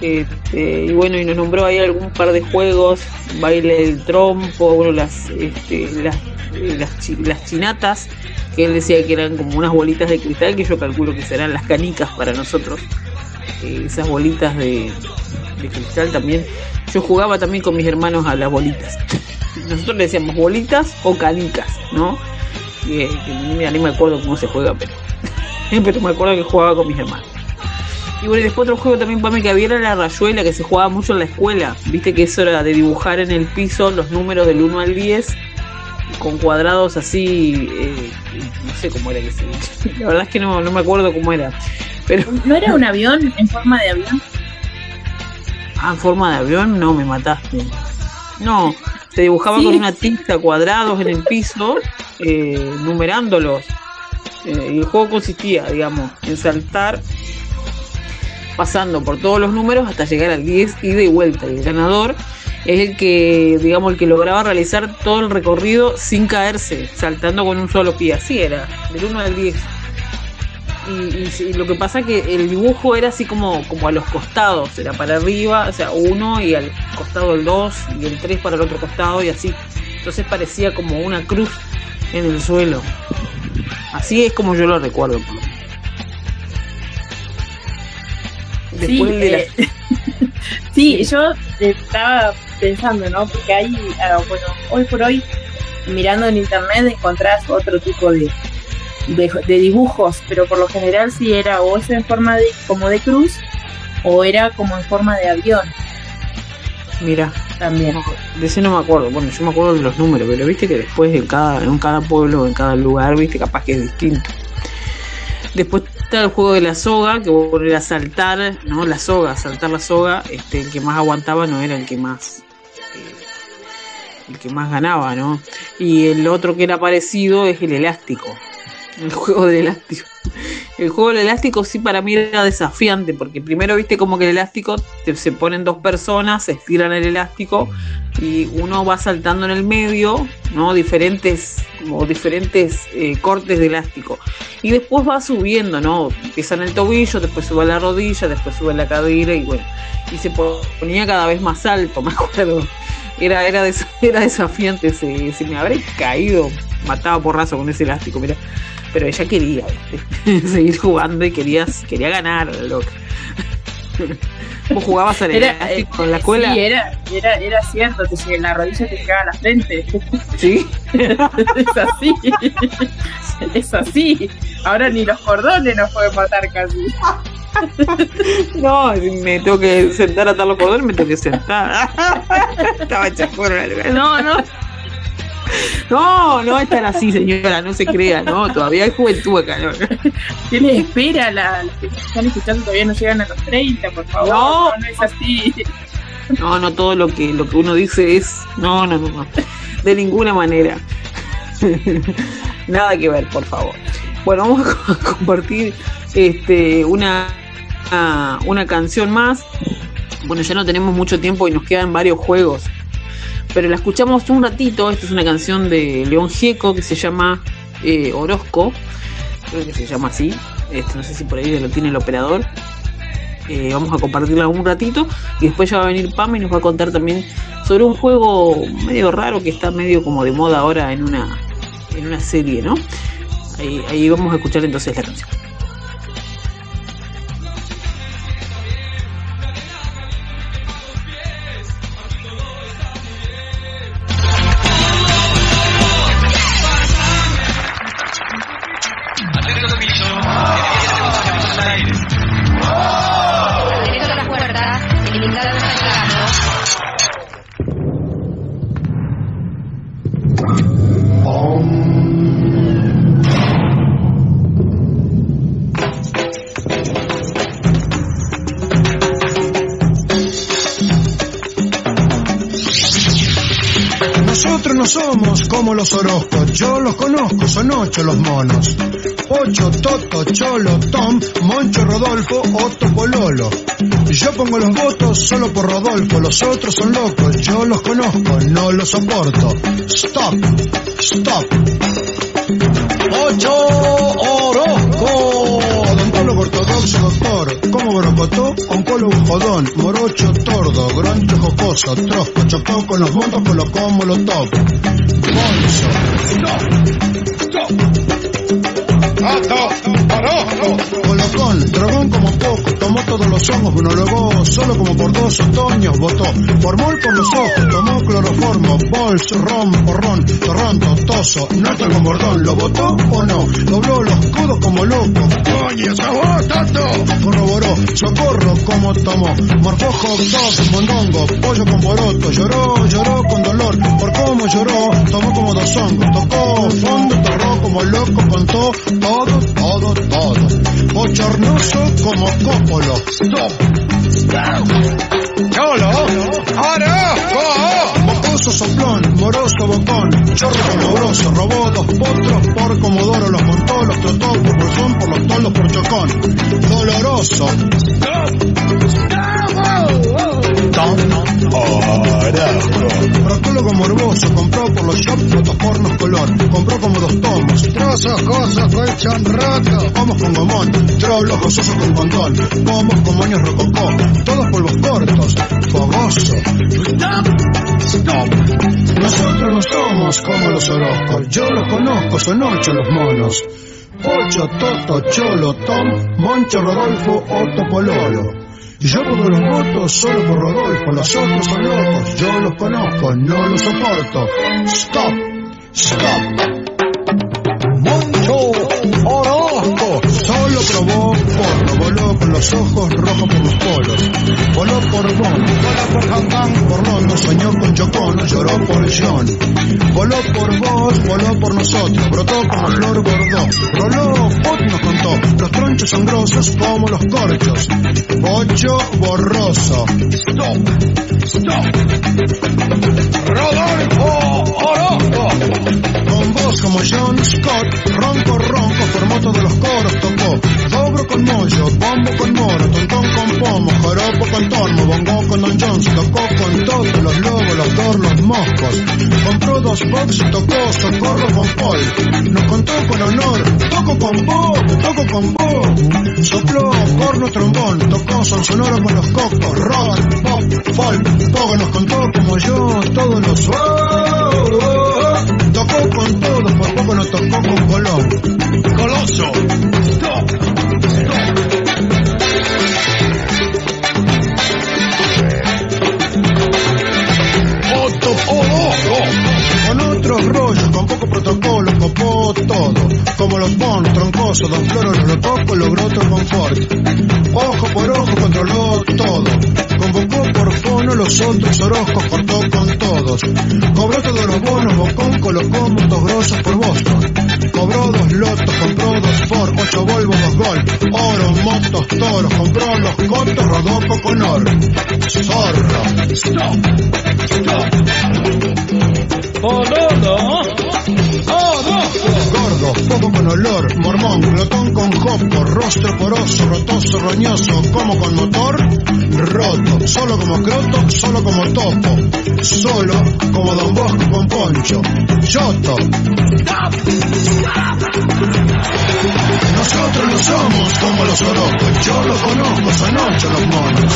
Speaker 2: Este, y bueno, y nos nombró ahí algún par de juegos, baile del trompo, bueno, las, este, las, chinatas, que él decía que eran como unas bolitas de cristal, que yo calculo que serán las canicas para nosotros, eh, esas bolitas de, cristal también. Yo jugaba también con mis hermanos a las bolitas nosotros le decíamos bolitas o canicas, ¿no? Ni me acuerdo cómo se juega, pero, pero me acuerdo que jugaba con mis hermanos. Y bueno, y después otro juego también para mí que había era la rayuela, que se jugaba mucho en la escuela. Viste que eso era de dibujar en el piso los números del 1 al 10, con cuadrados así, eh, no sé cómo era que se La verdad es que no, no me acuerdo cómo era. Pero...
Speaker 5: ¿No era un avión en forma de avión?
Speaker 2: Ah, en forma de avión, no, me mataste. No, se dibujaba con una tinta cuadrados en el piso, eh, numerándolos. Eh, y el juego consistía, digamos, en saltar pasando por todos los números hasta llegar al 10 y de vuelta. Y el ganador es el que, digamos, el que lograba realizar todo el recorrido sin caerse, saltando con un solo pie. Así era, del 1 al 10 y, lo que pasa es que el dibujo era así como, como a los costados, era para arriba, o sea, uno y al costado el dos y el tres para el otro costado y así. Entonces parecía como una cruz en el suelo. Así es como yo lo recuerdo.
Speaker 5: Después sí, eh, sí, yo estaba pensando, ¿no? Porque hay, ah, bueno, hoy por hoy, mirando en internet encontrás otro tipo de, de, dibujos, pero por lo general sí era o esa en forma de como de cruz o era como en forma de avión.
Speaker 2: Mira,
Speaker 5: también.
Speaker 2: de ese no me acuerdo. Bueno, yo me acuerdo de los números, pero viste que después en cada, en cada pueblo, en cada lugar, viste, capaz que es distinto. Después el juego de la soga, que era saltar, ¿no? La soga, saltar la soga, este, el que más aguantaba no era el que más eh, el que más ganaba, ¿no? Y el otro que era parecido es el elástico, el juego del elástico. El juego del elástico sí para mí era desafiante, porque primero viste como que el elástico se ponen dos personas, se estiran el elástico y uno va saltando en el medio, ¿no? Diferentes, como diferentes eh, cortes de elástico. Y después va subiendo, ¿no? Empieza en el tobillo, después sube a la rodilla, después sube a la cadera y bueno. Y se ponía cada vez más alto, me acuerdo. Era, era, era desafiante, se, se me habría caído, mataba porrazo con ese elástico, mira pero ella quería seguir jugando y quería, quería ganar, loca. ¿Vos jugabas al eh, con la escuela?
Speaker 5: Sí, era, era, era cierto, que la rodilla te llegaba a la frente.
Speaker 2: Sí.
Speaker 5: es así. es así. Ahora ni los cordones nos pueden matar casi.
Speaker 2: No, me tengo que sentar a atar los cordones, me tengo que sentar. Estaba hecha No, no. No, no es así, señora, no se crea, no, todavía hay juventud acá. ¿no?
Speaker 5: ¿Qué les espera? La, los que están escuchando todavía no llegan a los 30, por favor. No, no, es así.
Speaker 2: No, no, todo lo que, lo que uno dice es. No, no, no, no. De ninguna manera. Nada que ver, por favor. Bueno, vamos a compartir este, una, una canción más. Bueno, ya no tenemos mucho tiempo y nos quedan varios juegos. Pero la escuchamos un ratito. Esta es una canción de León Gieco que se llama eh, Orozco. Creo que se llama así. Este, no sé si por ahí lo tiene el operador. Eh, vamos a compartirla un ratito y después ya va a venir Pam y nos va a contar también sobre un juego medio raro que está medio como de moda ahora en una en una serie, ¿no? Ahí, ahí vamos a escuchar entonces la canción.
Speaker 7: Somos como los Orozcos, yo los conozco, son ocho los monos. Ocho, Toto, Cholo, Tom, Moncho, Rodolfo, Otto, Pololo. Yo pongo los votos solo por Rodolfo, los otros son locos, yo los conozco, no los soporto. Stop, stop. Ocho Orozco, brocotó, oncólogo jodón, morocho tordo, groncho jocoso, trosco, chocó con los votos, colocó molotov. Bolso. Colocón, dragón como poco, tomó todos los ojos, monologó solo como por dos otoños, votó, formó por los ojos, tomó cloroformo, bols, rom, porrón, torrón, totoso, nota con bordón, ¿lo votó o no? Dobló los codos como loco, coño, ¡sabor, tanto! Corroboró, socorro como tomó, morfó hot dog, mondongo, pollo con poroto, lloró, lloró con dolor, por cómo lloró, tomó como dos hongos, tocó fondo, torró como loco, contó todo, todo, todo, bochornoso como cópolo, stop, Cholo, Orozco, mocoso soplón, moroso bocón, chorro coloroso, robó dos potros por comodoro, los montó, los trotó por bolsón, por los tolos, por chocón, doloroso, Tom Orozco. Proctólogo morboso, compró por los shops fotopornos color, compró como dos tomos, trozos, cosas, colchón roto, pomos con gomón, trolos gozosos con condón, pomos con moños rococó, todos polvos cortos, fogoso. Stop. Nosotros no somos como los Orozcos, yo los conozco, son ocho los monos. Ocho, Toto, Cholo, Tom, Moncho, Rodolfo, Otto, Pololo. Yo pongo los votos solo por Rodolfo, los otros son locos, yo los conozco, no los soporto. Stop, stop. Moncho Orozco solo probó porro, voló con los ojos rojos por los polos, voló por Bon, voló por por Soñó con Chocón, lloró por John, voló por vos, voló por nosotros, brotó como flor bordó, roló, Pot nos contó, los tronchos son grosos como los corchos, bocho borroso, stop, stop, Rodolfo Orozco, con voz como John Scott, ronco, ronco, formó todos los coros, con mollo, bombo con moro, tontón con pomo, joropo con tormo, bongo con Don Jones, tocó con todos los lobos, los dos, los moscos, compró dos box, tocó socorro con Paul, nos contó con honor, toco con vos, toco con vos, sopló corno trombón, tocó son sonoro con los cocos, rock, pop, folk, poco nos contó como yo, todos los oh, oh, oh. tocó con todos, por poco nos tocó con Colón, Coloso, Con otros rollos, con poco protocolo, copó todo. Como los Bon, troncoso, Don Floro, lococos, logró otro confort. Ojo por ojo, controló todo. Convocó por fono los otros Orozcos, cortó con todos. Cobró todos los bonos, Bocón colocó motos grosos por Boston. Cobró dos lotos, compró dos Ford, ocho Volvo, dos Gol. Oro, motos, toros, compró los cotos, rodó con oro. Zorro. Stop. Stop. Boludo. Gordo, poco con olor, mormón, glotón con jopo, rostro poroso, rotoso, roñoso, como con motor, roto, solo como croto, solo como topo, solo como Don Bosco con poncho, choto. Nosotros no somos los orocos, yo los conozco, son ocho los monos.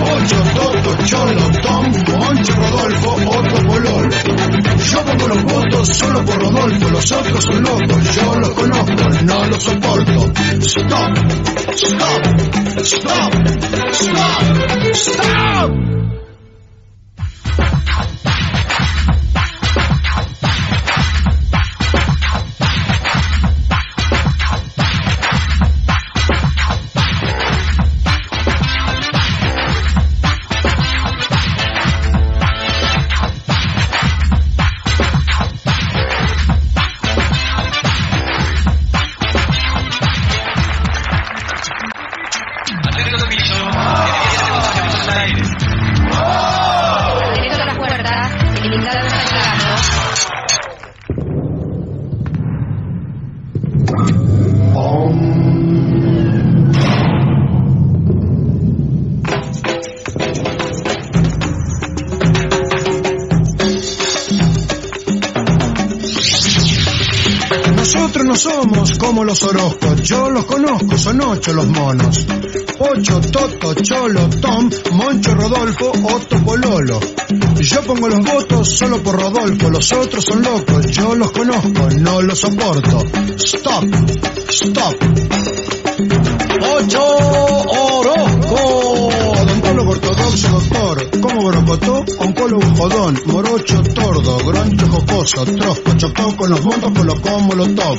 Speaker 7: Ocho, Toto, Cholo, Tom, Moncho, Rodolfo, Otto, Pololo. Yo pongo los votos solo por Rodolfo, los otros son locos, yo los conozco, no los soporto. Stop, stop, stop, stop, stop. Como los Orozcos, yo los conozco, son ocho los monos. Ocho, Toto, Cholo, Tom, Moncho, Rodolfo, Otto, Pololo. Yo pongo los votos solo por Rodolfo, los otros son locos, yo los conozco, no los soporto. Stop, stop. Ocho Orozco, odontólogo ortodoxo doctor, como borocotó, oncólogo jodón, morocho tordo, groncho jocoso, trosco, chocó con los montos, colocó molotov.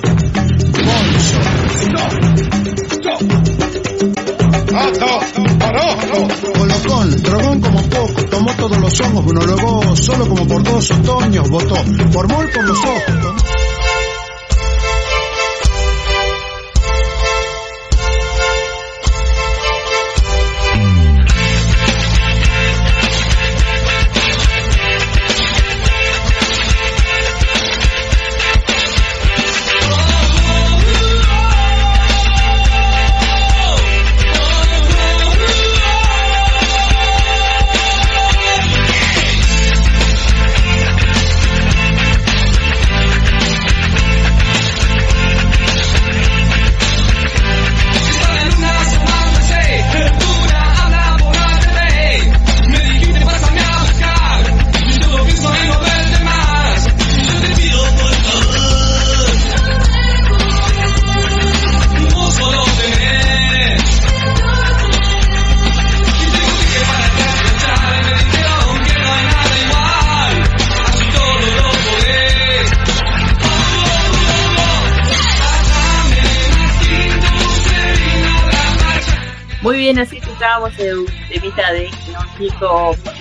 Speaker 7: Colocón, drogón como poco, tomó todos los hongos, monologó solo como por dos otoños, votó por mol por los ojos.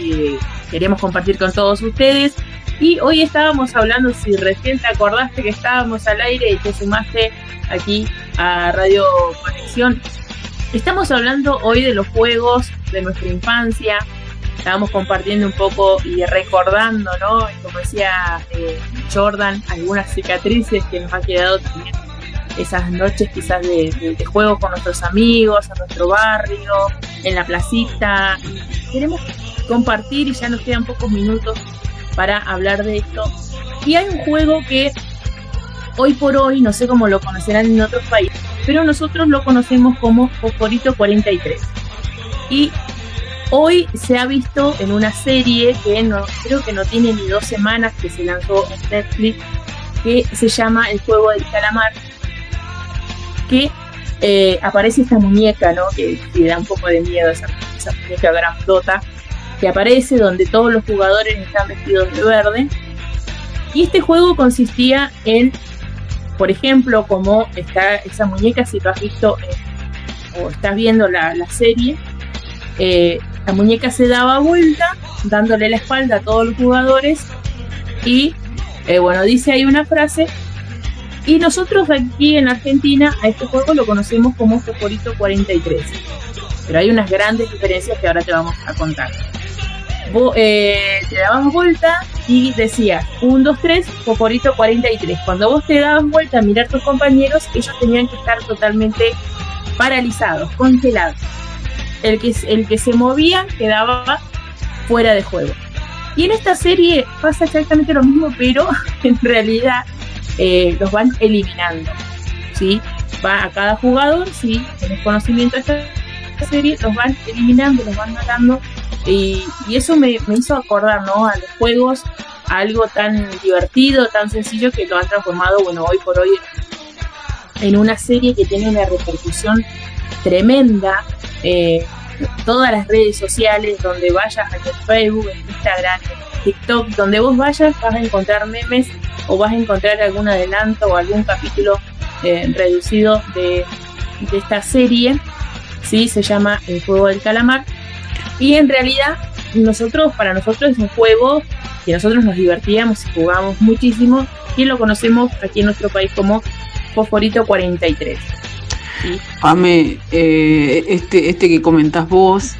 Speaker 5: Que queremos compartir con todos ustedes. Y hoy estábamos hablando, si recién te acordaste que estábamos al aire y te sumaste aquí a Radio Conexión, estamos hablando hoy de los juegos de nuestra infancia. Estábamos compartiendo un poco y recordando, ¿no? Como decía eh, Jordan, algunas cicatrices que nos ha quedado también esas noches quizás de, juego con nuestros amigos, en nuestro barrio, en la placita. Queremos compartir y ya nos quedan pocos minutos para hablar de esto. Y hay un juego que hoy por hoy, no sé cómo lo conocerán en otros países, pero nosotros lo conocemos como Fosforito 43. Y hoy se ha visto en una serie que no, creo que no tiene ni dos semanas que se lanzó en Netflix, que se llama El Juego del Calamar, que eh, aparece esta muñeca, ¿no? Que, que, da un poco de miedo, esa, esa muñeca grandota, que aparece donde todos los jugadores están vestidos de verde. Y este juego consistía en, por ejemplo, como está esa muñeca, si tú has visto eh, o estás viendo la, la serie, eh, la muñeca se daba vuelta, dándole la espalda a todos los jugadores. Y bueno, dice ahí una frase y nosotros aquí en Argentina a este juego lo conocemos como Fosforito 43. Pero hay unas grandes diferencias que ahora te vamos a contar. vos, eh, te dabas vuelta y decía 1, 2, 3, Foforito 43. Cuando vos te dabas vuelta a mirar tus compañeros, ellos tenían que estar totalmente paralizados, congelados. El que, el que se movía quedaba fuera de juego. Y en esta serie pasa exactamente lo mismo, pero en realidad eh, los van eliminando. ¿sí? Va a cada jugador, si tenés conocimiento de esta serie, los van eliminando, los van matando. Y, eso me, hizo acordar ¿no? a los juegos, algo tan divertido, tan sencillo que lo han transformado, bueno, hoy por hoy en una serie que tiene una repercusión tremenda. Eh, todas las redes sociales, donde vayas, en Facebook, Instagram, TikTok, donde vos vayas vas a encontrar memes o vas a encontrar algún adelanto o algún capítulo eh, reducido de, esta serie. ¿sí? Se llama El Juego del Calamar. Y en realidad, nosotros, para nosotros es un juego que nosotros nos divertíamos y jugamos muchísimo y lo conocemos aquí en nuestro país como Fosforito 43.
Speaker 2: Ame, eh, este, este que comentás vos,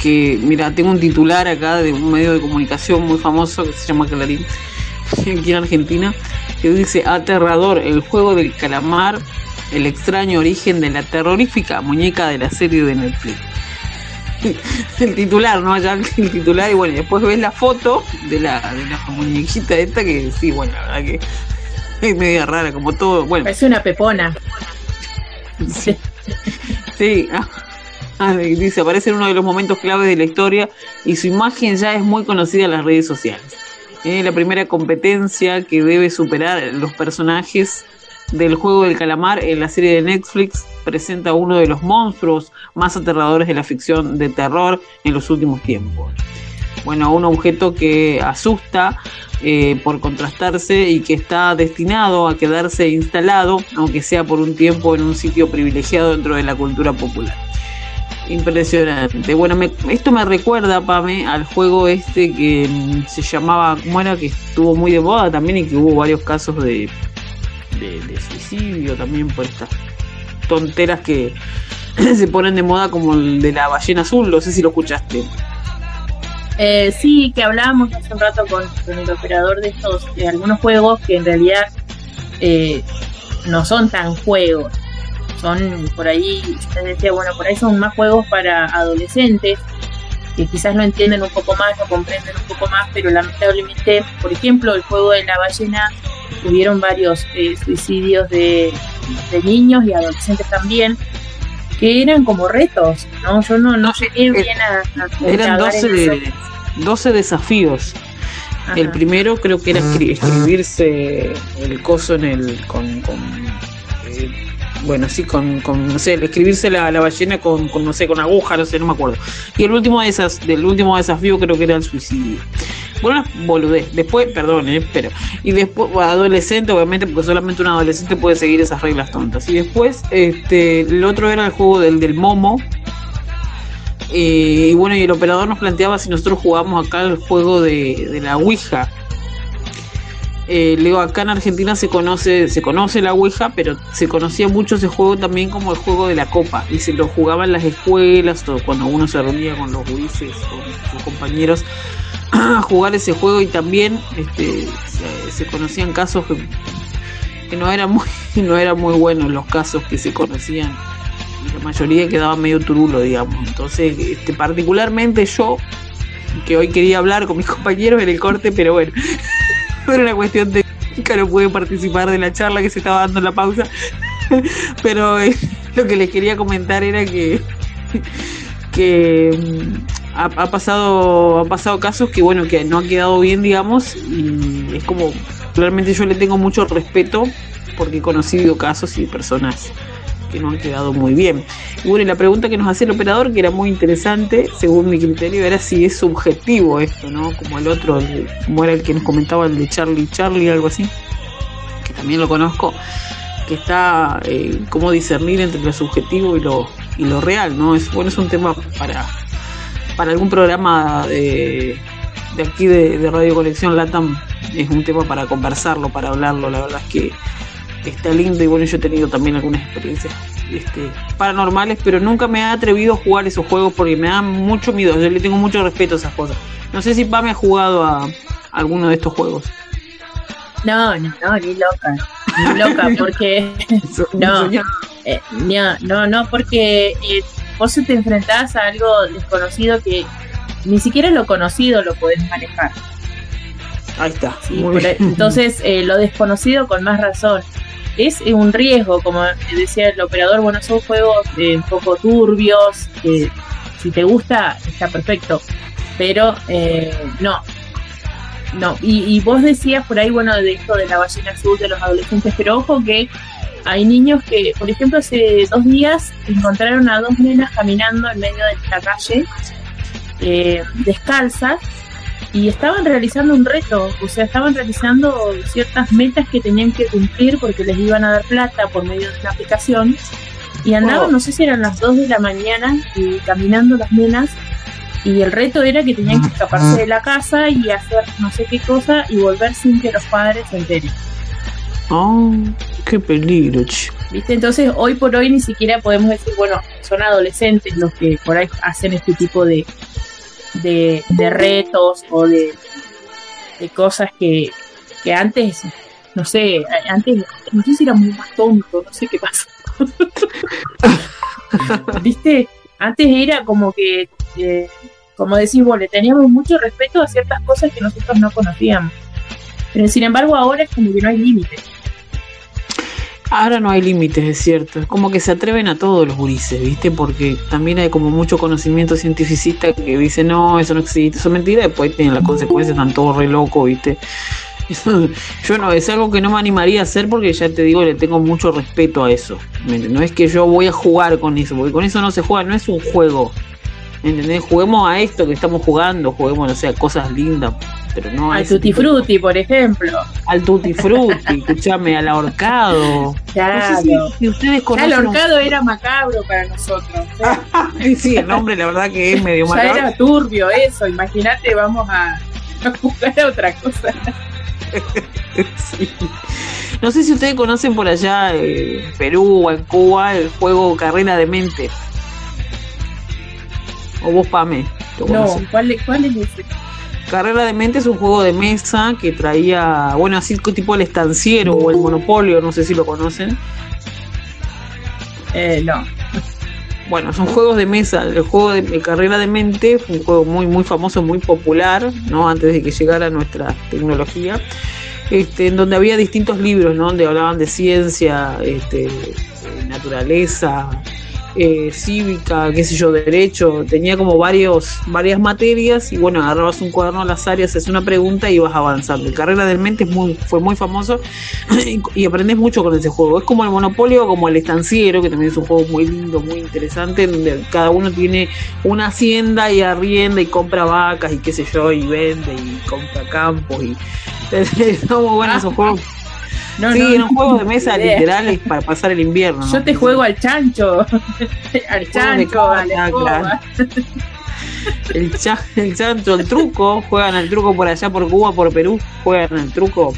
Speaker 2: que mira, tengo un titular acá de un medio de comunicación muy famoso que se llama Clarín, aquí en Argentina, que dice aterrador, el juego del calamar, el extraño origen de la terrorífica muñeca de la serie de Netflix. el titular, ¿no? Allá el titular y bueno, después ves la foto de la, de la muñequita esta que sí, bueno, la verdad que es media rara, como todo, bueno.
Speaker 5: Es una pepona.
Speaker 2: Sí. sí. Ah, ah, dice, aparece en uno de los momentos claves de la historia y su imagen ya es muy conocida en las redes sociales. Es la primera competencia que debe superar los personajes del juego del calamar en la serie de Netflix presenta uno de los monstruos más aterradores de la ficción de terror en los últimos tiempos. Bueno, un objeto que asusta eh, por contrastarse y que está destinado a quedarse instalado, aunque sea por un tiempo, en un sitio privilegiado dentro de la cultura popular. Impresionante. Bueno, esto me recuerda, Pame, al juego este que mm, se llamaba, ¿cómo? Que estuvo muy de moda también y que hubo varios casos de, suicidio también por estas tonteras que se ponen de moda como el de la ballena azul, no sé si lo escuchaste.
Speaker 5: Eh, sí, que hablábamos hace un rato con, el operador de estos, de algunos juegos que en realidad eh, no son tan juegos. Son por ahí, yo decía, bueno, por ahí son más juegos para adolescentes que quizás lo entienden un poco más, lo comprenden un poco más, pero lamentablemente, por ejemplo, el juego de la ballena tuvieron varios eh, suicidios de, niños y adolescentes también, que eran como retos, ¿no? Yo no, no llegué bien a,
Speaker 2: Eran 12, 12 desafíos. El primero creo que era escribirse el coso en el con, eh, bueno, sí, con, con, no sé, escribirse la, la ballena con, con, no sé, con aguja, no sé, no me acuerdo. Y el último de esas, del último desafío creo que era el suicidio. Bueno, boludez. Después, perdón, eh, pero. Y después, adolescente, obviamente, porque solamente un adolescente puede seguir esas reglas tontas. Y después, este, el otro era el juego del, del momo. Eh, y bueno, y el operador nos planteaba si nosotros jugábamos acá el juego de, la Ouija. Eh, Leo, acá en Argentina se conoce, se conoce la Ouija, pero se conocía mucho ese juego también como el juego de la copa. Y se lo jugaban las escuelas, cuando uno se reunía con los jueces, con sus compañeros a jugar ese juego y también este, se, conocían casos que, no eran muy no eran muy buenos los casos que se conocían. La mayoría quedaba medio turulo digamos. Entonces este, particularmente yo que hoy quería hablar con mis compañeros en el corte pero bueno era una cuestión de no pude participar de la charla que se estaba dando en la pausa. Pero eh, lo que les quería comentar era que que ha, pasado ha pasado casos que bueno que no han quedado bien digamos y es como realmente yo le tengo mucho respeto porque he conocido casos y personas que no han quedado muy bien. Y bueno, y la pregunta que nos hacía el operador, que era muy interesante, según mi criterio, era si es subjetivo esto, ¿no? Como el otro, como era el que nos comentaba, el de Charlie Charlie, algo así, que también lo conozco, que está, eh, cómo discernir entre lo subjetivo y lo, y lo real, ¿no? Es, bueno, es un tema para, para algún programa de, de aquí de, Radio Colección Latam es un tema para conversarlo, para hablarlo. La verdad es que está lindo y bueno, yo he tenido también algunas experiencias este, paranormales, pero nunca me he atrevido a jugar esos juegos porque me dan mucho miedo, yo le tengo mucho respeto a esas cosas. No sé si Pame ha jugado a alguno de estos juegos.
Speaker 5: No, no, no, ni loca, ni loca, porque no, eh, no, no, no, porque eh, vos te enfrentás a algo desconocido que ni siquiera lo conocido lo podés manejar.
Speaker 2: Ahí está.
Speaker 5: entonces, eh, lo desconocido con más razón. Es un riesgo, como decía el operador, bueno, son juegos eh, un poco turbios, que si te gusta, está perfecto, pero eh, no. No, y, y, vos decías por ahí, bueno, de esto de la ballena azul de los adolescentes, pero ojo que hay niños que, por ejemplo, hace dos días encontraron a dos nenas caminando en medio de la calle, descalzas, y estaban realizando un reto, o sea, estaban realizando ciertas metas que tenían que cumplir porque les iban a dar plata por medio de una aplicación y andaban, no sé si eran las 2 de la mañana, y caminando las nenas y el reto era que tenían que escaparse de la casa y hacer no sé qué cosa y volver sin que los padres se enteren.
Speaker 2: Oh, qué peligro,
Speaker 5: ¿Viste? Entonces, hoy por hoy ni siquiera podemos decir, bueno, son adolescentes los que por ahí hacen este tipo de, de, retos o de, de cosas que, que antes, no sé, antes, no sé si era muy más tonto, no sé qué pasa. ¿Viste? Antes era como que, eh, como decís vos, le teníamos mucho respeto a ciertas cosas que nosotros no conocíamos. Pero sin embargo ahora es como que no hay límites.
Speaker 2: Ahora no hay límites, es cierto. Es como que se atreven a todos los gurises, ¿viste? Porque también hay como mucho conocimiento cientificista que dice, no, eso no existe, eso es mentira, después tienen las consecuencias, están todos re locos, ¿viste? yo no, es algo que no me animaría a hacer porque ya te digo, le tengo mucho respeto a eso. No es que yo voy a jugar con eso, porque con eso no se juega, no es un juego. ¿Entendés? Juguemos a esto que estamos jugando, juguemos, no sé, a cosas lindas pero no
Speaker 5: Al Tutti Frutti, por ejemplo.
Speaker 2: Al Tutti Frutti, escúchame, al ahorcado.
Speaker 5: Claro. si, ustedes conocen. el ahorcado era macabro para nosotros.
Speaker 2: ¿eh? sí, el nombre la verdad que es medio macabro.
Speaker 5: Ya era turbio eso, imagínate, vamos a, a a otra cosa.
Speaker 2: No sé si ustedes conocen por allá en Perú o en Cuba el juego Carrera de Mente. O vos, Pame.
Speaker 5: No, ¿cuál, ¿cuál es ese?
Speaker 2: Carrera de Mente es un juego de mesa que traía, bueno, así tipo el estanciero o el monopolio, no sé si lo conocen.
Speaker 5: Eh, no.
Speaker 2: Bueno, son juegos de mesa. El juego de, Carrera de Mente fue un juego muy, muy famoso, muy popular, ¿no? Antes de que llegara nuestra tecnología. Este, en donde había distintos libros, ¿no? Donde hablaban de ciencia, este, naturaleza, eh, cívica, qué sé yo, derecho, tenía como varios, varias materias y bueno, agarrabas un cuaderno al azar y haces una pregunta y ibas avanzando. El Carrera del Mente es muy, fue muy famoso y, aprendes mucho con ese juego. Es como el Monopolio, como el Estanciero, que también es un juego muy lindo, muy interesante, donde cada uno tiene una hacienda y arrienda y compra vacas y qué sé yo, y vende y compra campos y... Son muy esos juegos no, sí, en un juego de mesa literal para pasar el invierno.
Speaker 5: Yo te juego al chancho. al chancho,
Speaker 2: el, el chancho, el truco. Juegan al truco por allá, por Cuba, por Perú. Juegan al truco.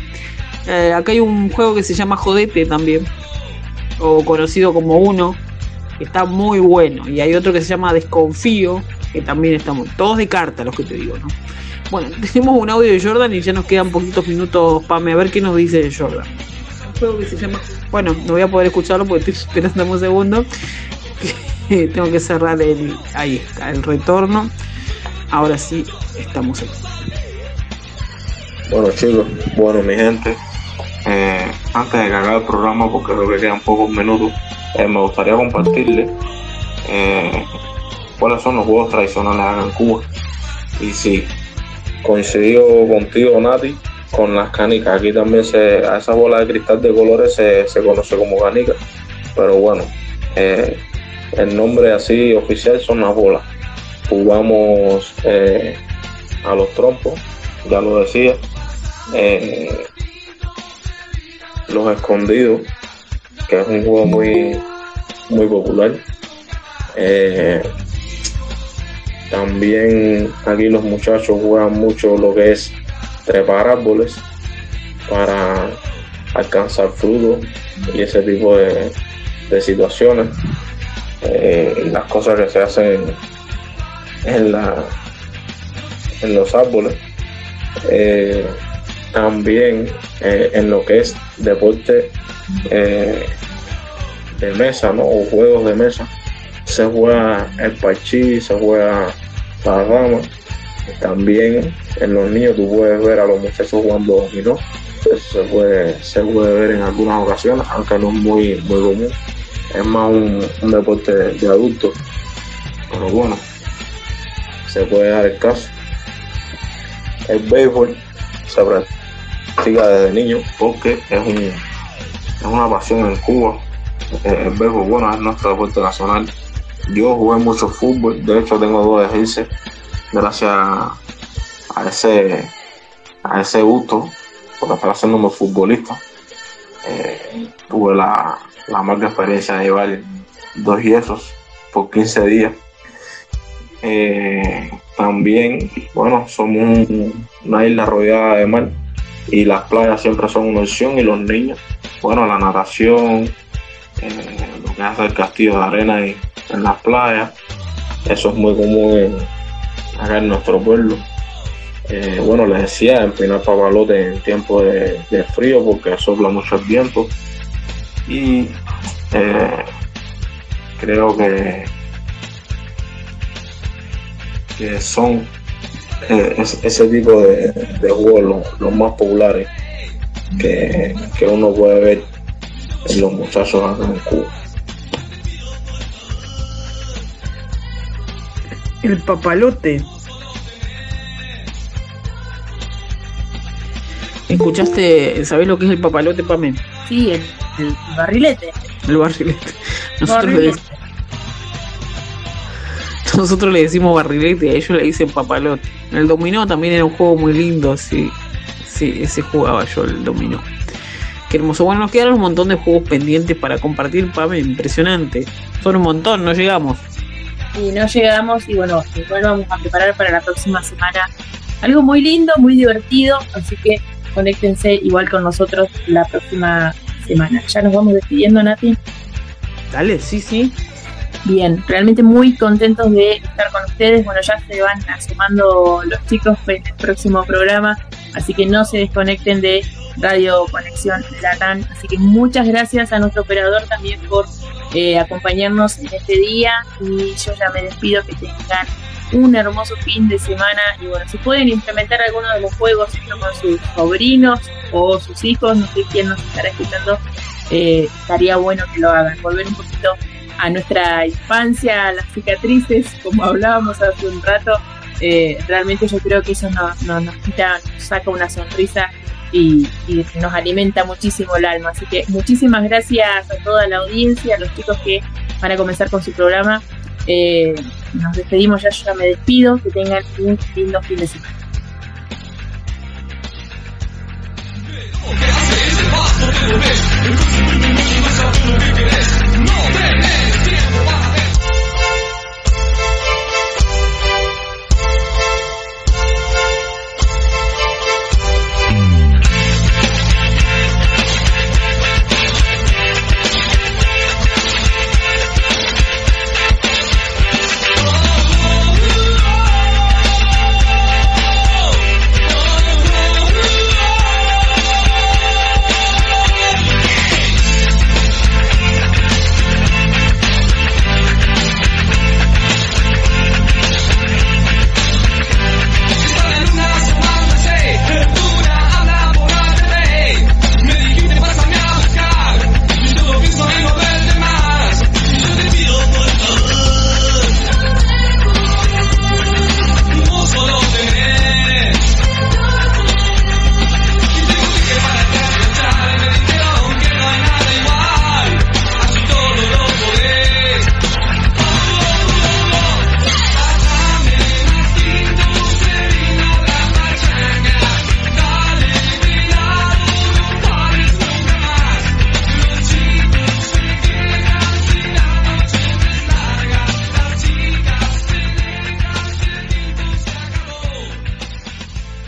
Speaker 2: Eh, acá hay un juego que se llama Jodete también. O conocido como Uno. Que está muy bueno. Y hay otro que se llama Desconfío. Que también está muy. Todos de carta, los que te digo, ¿no? Bueno, tenemos un audio de Jordan y ya nos quedan poquitos minutos, Pame, a ver qué nos dice Jordan. Un juego que se llama. Bueno, no voy a poder escucharlo porque estoy esperando un segundo. Tengo que cerrar el. Ahí está, el retorno. Ahora sí, estamos aquí.
Speaker 4: Bueno, chicos, bueno, mi gente. Eh, antes de cargar el programa, porque creo que quedan pocos minutos, eh, me gustaría compartirles eh, cuáles son los juegos tradicionales acá en Cuba. Y sí, coincidió contigo, Nati, con las canicas. Aquí también se, a esa bola de cristal de colores se, conoce como canica. Pero bueno, eh, el nombre así oficial son las bolas. Jugamos eh, a los trompos, ya lo decía. Eh, los escondidos, que es un juego muy, muy popular. También aquí los muchachos juegan mucho lo que es trepar árboles para alcanzar frutos y ese tipo de, situaciones. Eh, las cosas que se hacen en, la, en los árboles. Eh, también eh, en lo que es deporte de mesa ¿no? o juegos de mesa. Se juega el parchí, se juega También en los niños tú puedes ver a los muchachos jugando dominó. Eso se puede, se puede ver en algunas ocasiones, aunque no es muy, muy común. Es más un, deporte de, adultos. Pero bueno, se puede dar el caso. El béisbol se practica desde niño porque es, un, es una pasión en Cuba. El béisbol, bueno, es nuestro deporte nacional. Yo jugué mucho fútbol, de hecho tengo dos ejercicios gracias a ese, a ese gusto por estar haciéndome futbolista. Eh, tuve la, la mala experiencia de llevar dos yesos por 15 días. Eh, también, bueno, somos una isla rodeada de mar y las playas siempre son una opción y los niños, bueno, la natación, eh, lo que hace el castillo de arena y, en las playas, eso es muy común acá en nuestro pueblo. Eh, bueno, les decía, empinar papalote en tiempo de, frío porque sopla mucho el viento. Y eh, creo que, que son eh, ese tipo de, juegos los, más populares que, que, uno puede ver en los muchachos acá en Cuba.
Speaker 2: El papalote. ¿Escuchaste, sabés lo que es el papalote, Pame?
Speaker 5: Sí, el, barrilete.
Speaker 2: El barrilete. Nosotros, Le, nosotros le decimos barrilete y a ellos le dicen papalote. El dominó también era un juego muy lindo, sí. Sí, ese jugaba yo, el dominó. Qué hermoso. Bueno, nos quedaron un montón de juegos pendientes para compartir, Pame. Impresionante. Son un montón, no llegamos.
Speaker 5: Y no llegamos y bueno, igual vamos a preparar para la próxima semana algo muy lindo, muy divertido. Así que conéctense igual con nosotros la próxima semana. Ya nos vamos despidiendo, Nati.
Speaker 2: Dale, sí, sí.
Speaker 5: Bien, realmente muy contentos de estar con ustedes. Bueno, ya se van asomando los chicos en el próximo programa, así que no se desconecten de Radio Conexión Latán. Así que muchas gracias a nuestro operador también por eh, acompañarnos en este día. Y yo ya me despido que tengan un hermoso fin de semana. Y bueno, si pueden implementar alguno de los juegos con sus sobrinos o sus hijos, no sé quién nos estará escuchando, eh, estaría bueno que lo hagan, volver un poquito a nuestra infancia, a las cicatrices, como hablábamos hace un rato, eh, realmente yo creo que eso nos quita, nos saca una sonrisa y, nos alimenta muchísimo el alma. Así que muchísimas gracias a toda la audiencia, a los chicos que van a comenzar con su programa eh, nos despedimos ya, ya me despido. Que tengan un lindo fin de semana.